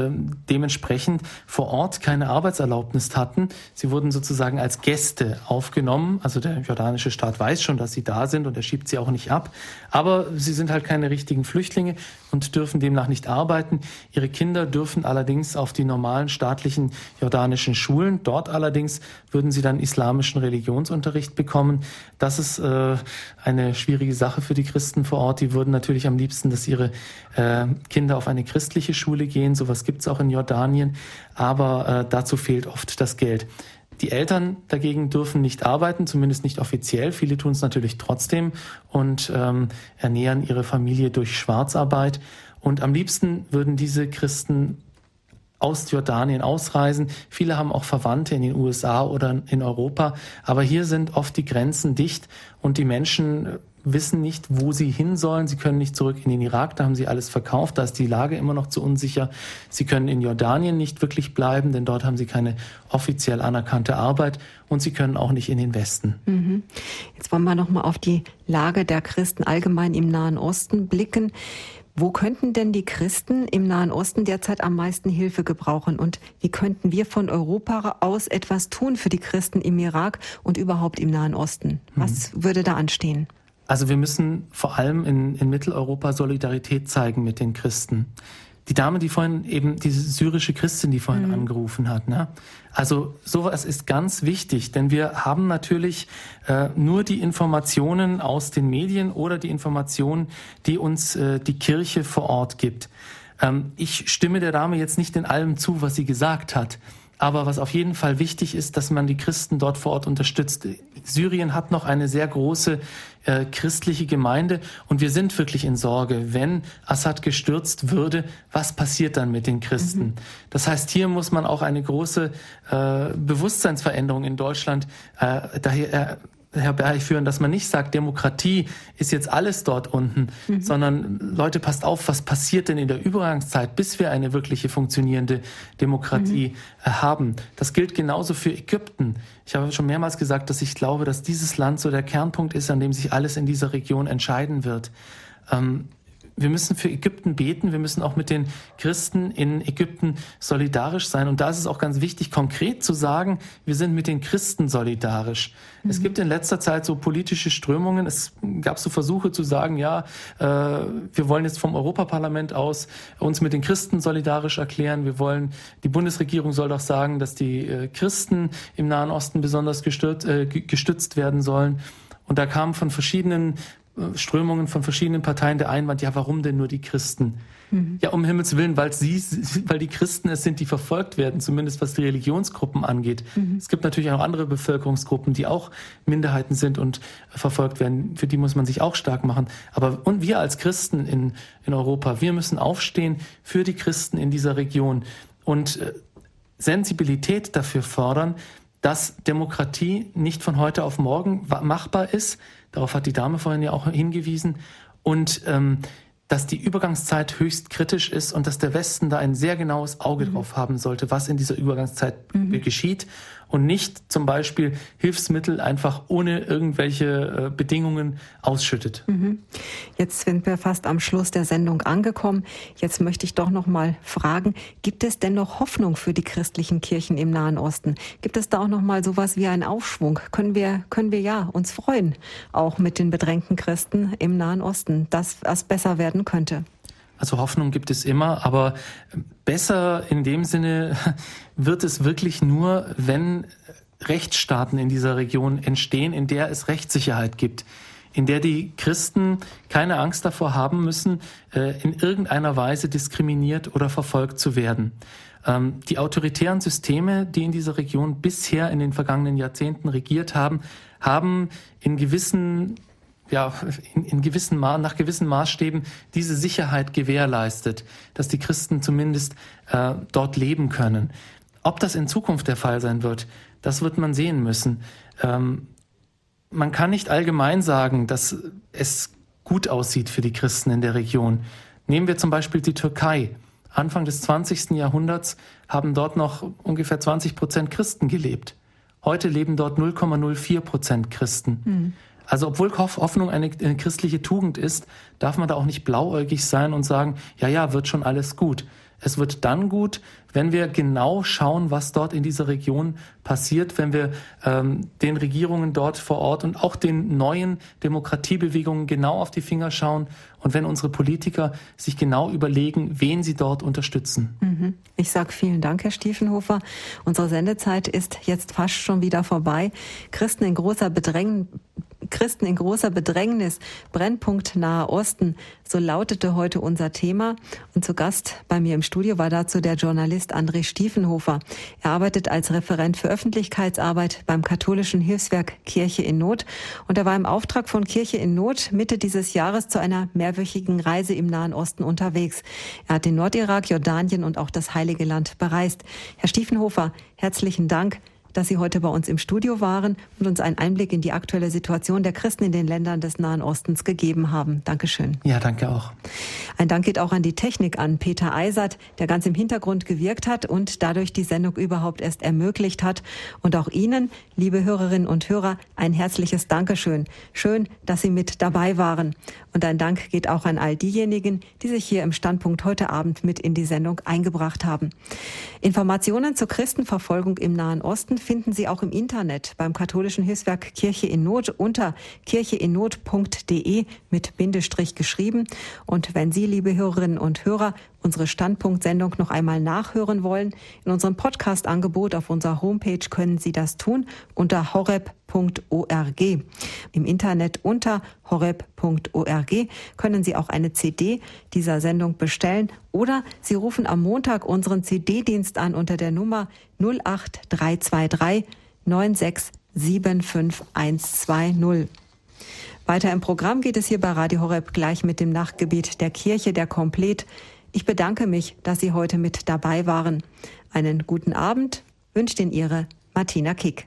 dementsprechend vor Ort keine Arbeitserlaubnis hatten. Sie wurden sozusagen sozusagen als Gäste aufgenommen. Also der jordanische Staat weiß schon, dass sie da sind und er schiebt sie auch nicht ab. Aber sie sind halt keine richtigen Flüchtlinge und dürfen demnach nicht arbeiten. Ihre Kinder dürfen allerdings auf die normalen staatlichen jordanischen Schulen. Dort allerdings würden sie dann islamischen Religionsunterricht bekommen. Das ist äh, eine schwierige Sache für die Christen vor Ort. Die würden natürlich am liebsten, dass ihre äh, Kinder auf eine christliche Schule gehen. Sowas gibt es auch in Jordanien. Aber äh, dazu fehlt oft das Geld. Die Eltern dagegen dürfen nicht arbeiten, zumindest nicht offiziell. Viele tun es natürlich trotzdem und ähm, ernähren ihre Familie durch Schwarzarbeit. Und am liebsten würden diese Christen aus Jordanien ausreisen. Viele haben auch Verwandte in den USA oder in Europa. Aber hier sind oft die Grenzen dicht und die Menschen wissen nicht, wo sie hin sollen. Sie können nicht zurück in den Irak, da haben sie alles verkauft, da ist die Lage immer noch zu unsicher. Sie können in Jordanien nicht wirklich bleiben, denn dort haben sie keine offiziell anerkannte Arbeit und sie können auch nicht in den Westen. Mhm. Jetzt wollen wir noch mal auf die Lage der Christen allgemein im Nahen Osten blicken. Wo könnten denn die Christen im Nahen Osten derzeit am meisten Hilfe gebrauchen? Und wie könnten wir von Europa aus etwas tun für die Christen im Irak und überhaupt im Nahen Osten? Was mhm. würde da anstehen? Also wir müssen vor allem in, in Mitteleuropa Solidarität zeigen mit den Christen. Die Dame, die vorhin eben diese syrische Christin, die vorhin mhm. angerufen hat, ne? Also sowas ist ganz wichtig, denn wir haben natürlich äh, nur die Informationen aus den Medien oder die Informationen, die uns äh, die Kirche vor Ort gibt. Ähm, ich stimme der Dame jetzt nicht in allem zu, was sie gesagt hat. Aber was auf jeden Fall wichtig ist, dass man die Christen dort vor Ort unterstützt. Syrien hat noch eine sehr große äh, christliche Gemeinde und wir sind wirklich in Sorge, wenn Assad gestürzt würde, was passiert dann mit den Christen? Mhm. Das heißt, hier muss man auch eine große äh, Bewusstseinsveränderung in Deutschland äh, daher äh, herbeiführen, dass man nicht sagt, Demokratie ist jetzt alles dort unten, mhm. sondern Leute, passt auf, was passiert denn in der Übergangszeit, bis wir eine wirkliche funktionierende Demokratie mhm. Äh, haben. Das gilt genauso für Ägypten. Ich habe schon mehrmals gesagt, dass ich glaube, dass dieses Land so der Kernpunkt ist, an dem sich alles in dieser Region entscheiden wird. Ähm, wir müssen für Ägypten beten, wir müssen auch mit den Christen in Ägypten solidarisch sein. Und da ist es auch ganz wichtig, konkret zu sagen, wir sind mit den Christen solidarisch. Mhm. Es gibt in letzter Zeit so politische Strömungen, es gab so Versuche zu sagen, ja, äh, wir wollen jetzt vom Europaparlament aus uns mit den Christen solidarisch erklären. Wir wollen, die Bundesregierung soll doch sagen, dass die äh, Christen im Nahen Osten besonders gestützt, äh, gestützt werden sollen. Und da kam von verschiedenen Strömungen von verschiedenen Parteien der Einwand, ja, warum denn nur die Christen? Mhm. Ja, um Himmels Willen, weil sie, [laughs] weil die Christen es sind, die verfolgt werden, zumindest was die Religionsgruppen angeht. Mhm. Es gibt natürlich auch andere Bevölkerungsgruppen, die auch Minderheiten sind und verfolgt werden. Für die muss man sich auch stark machen. Aber, und wir als Christen in, in Europa, wir müssen aufstehen für die Christen in dieser Region und äh, Sensibilität dafür fordern, dass Demokratie nicht von heute auf morgen machbar ist, Darauf hat die Dame vorhin ja auch hingewiesen. Und ähm, dass die Übergangszeit höchst kritisch ist und dass der Westen da ein sehr genaues Auge mhm. drauf haben sollte, was in dieser Übergangszeit mhm. geschieht und nicht zum Beispiel Hilfsmittel einfach ohne irgendwelche äh, Bedingungen ausschüttet. Mhm. Jetzt sind wir fast am Schluss der Sendung angekommen. Jetzt möchte ich doch noch mal fragen, gibt es denn noch Hoffnung für die christlichen Kirchen im Nahen Osten? Gibt es da auch noch mal sowas wie einen Aufschwung? Können wir können wir ja uns freuen, auch mit den bedrängten Christen im Nahen Osten, dass es besser werden könnte? Also Hoffnung gibt es immer, aber besser in dem Sinne [laughs] wird es wirklich nur, wenn Rechtsstaaten in dieser Region entstehen, in der es Rechtssicherheit gibt, in der die Christen keine Angst davor haben müssen, äh, in irgendeiner Weise diskriminiert oder verfolgt zu werden. Ähm, die autoritären Systeme, die in dieser Region bisher in den vergangenen Jahrzehnten regiert haben, haben in gewissen ja, in, in gewissen Ma nach gewissen Maßstäben diese Sicherheit gewährleistet, dass die Christen zumindest äh, dort leben können. Ob das in Zukunft der Fall sein wird, das wird man sehen müssen. Ähm, man kann nicht allgemein sagen, dass es gut aussieht für die Christen in der Region. Nehmen wir zum Beispiel die Türkei. Anfang des 20. Jahrhunderts haben dort noch ungefähr 20 Prozent Christen gelebt. Heute leben dort 0,04 Prozent Christen. Mhm. Also obwohl Hoffnung eine, eine, christliche Tugend ist, darf man da auch nicht blauäugig sein und sagen, ja, ja, wird schon alles gut. Es wird dann gut, wenn wir genau schauen, was dort in dieser Region passiert, wenn wir ähm, den Regierungen dort vor Ort und auch den neuen Demokratiebewegungen genau auf die Finger schauen und wenn unsere Politiker sich genau überlegen, wen sie dort unterstützen. Mhm. Ich sage vielen Dank, Herr Stiefenhofer. Unsere Sendezeit ist jetzt fast schon wieder vorbei. Christen in großer Bedräng Christen in großer Bedrängnis, Brennpunkt Nahe Osten, so lautete heute unser Thema. Und zu Gast bei mir im Studio war dazu der Journalist André Stiefenhofer. Er arbeitet als Referent für Öffentlichkeitsarbeit beim katholischen Hilfswerk Kirche in Not. Und er war im Auftrag von Kirche in Not Mitte dieses Jahres zu einer mehrwöchigen Reise im Nahen Osten unterwegs. Er hat den Nordirak, Jordanien und auch das Heilige Land bereist. Herr Stiefenhofer, herzlichen Dank dass Sie heute bei uns im Studio waren und uns einen Einblick in die aktuelle Situation der Christen in den Ländern des Nahen Ostens gegeben haben. Dankeschön. Ja, danke auch. Ein Dank geht auch an die Technik an Peter Eisert, der ganz im Hintergrund gewirkt hat und dadurch die Sendung überhaupt erst ermöglicht hat. Und auch Ihnen, liebe Hörerinnen und Hörer, ein herzliches Dankeschön. Schön, dass Sie mit dabei waren. Und ein Dank geht auch an all diejenigen, die sich hier im Standpunkt heute Abend mit in die Sendung eingebracht haben. Informationen zur Christenverfolgung im Nahen Osten finden Sie auch im Internet beim katholischen Hilfswerk Kirche in Not unter kircheinnot.de mit Bindestrich geschrieben. Und wenn Sie, liebe Hörerinnen und Hörer, unsere Standpunktsendung noch einmal nachhören wollen, in unserem Podcast-Angebot auf unserer Homepage können Sie das tun unter horeb.org. Im Internet unter horeb.org können Sie auch eine CD dieser Sendung bestellen oder Sie rufen am Montag unseren CD-Dienst an unter der Nummer 08323 9675120. Weiter im Programm geht es hier bei Radio Horeb gleich mit dem Nachtgebet der Kirche, der Komplet. Ich bedanke mich, dass Sie heute mit dabei waren. Einen guten Abend wünscht Ihnen Ihre Martina Kick.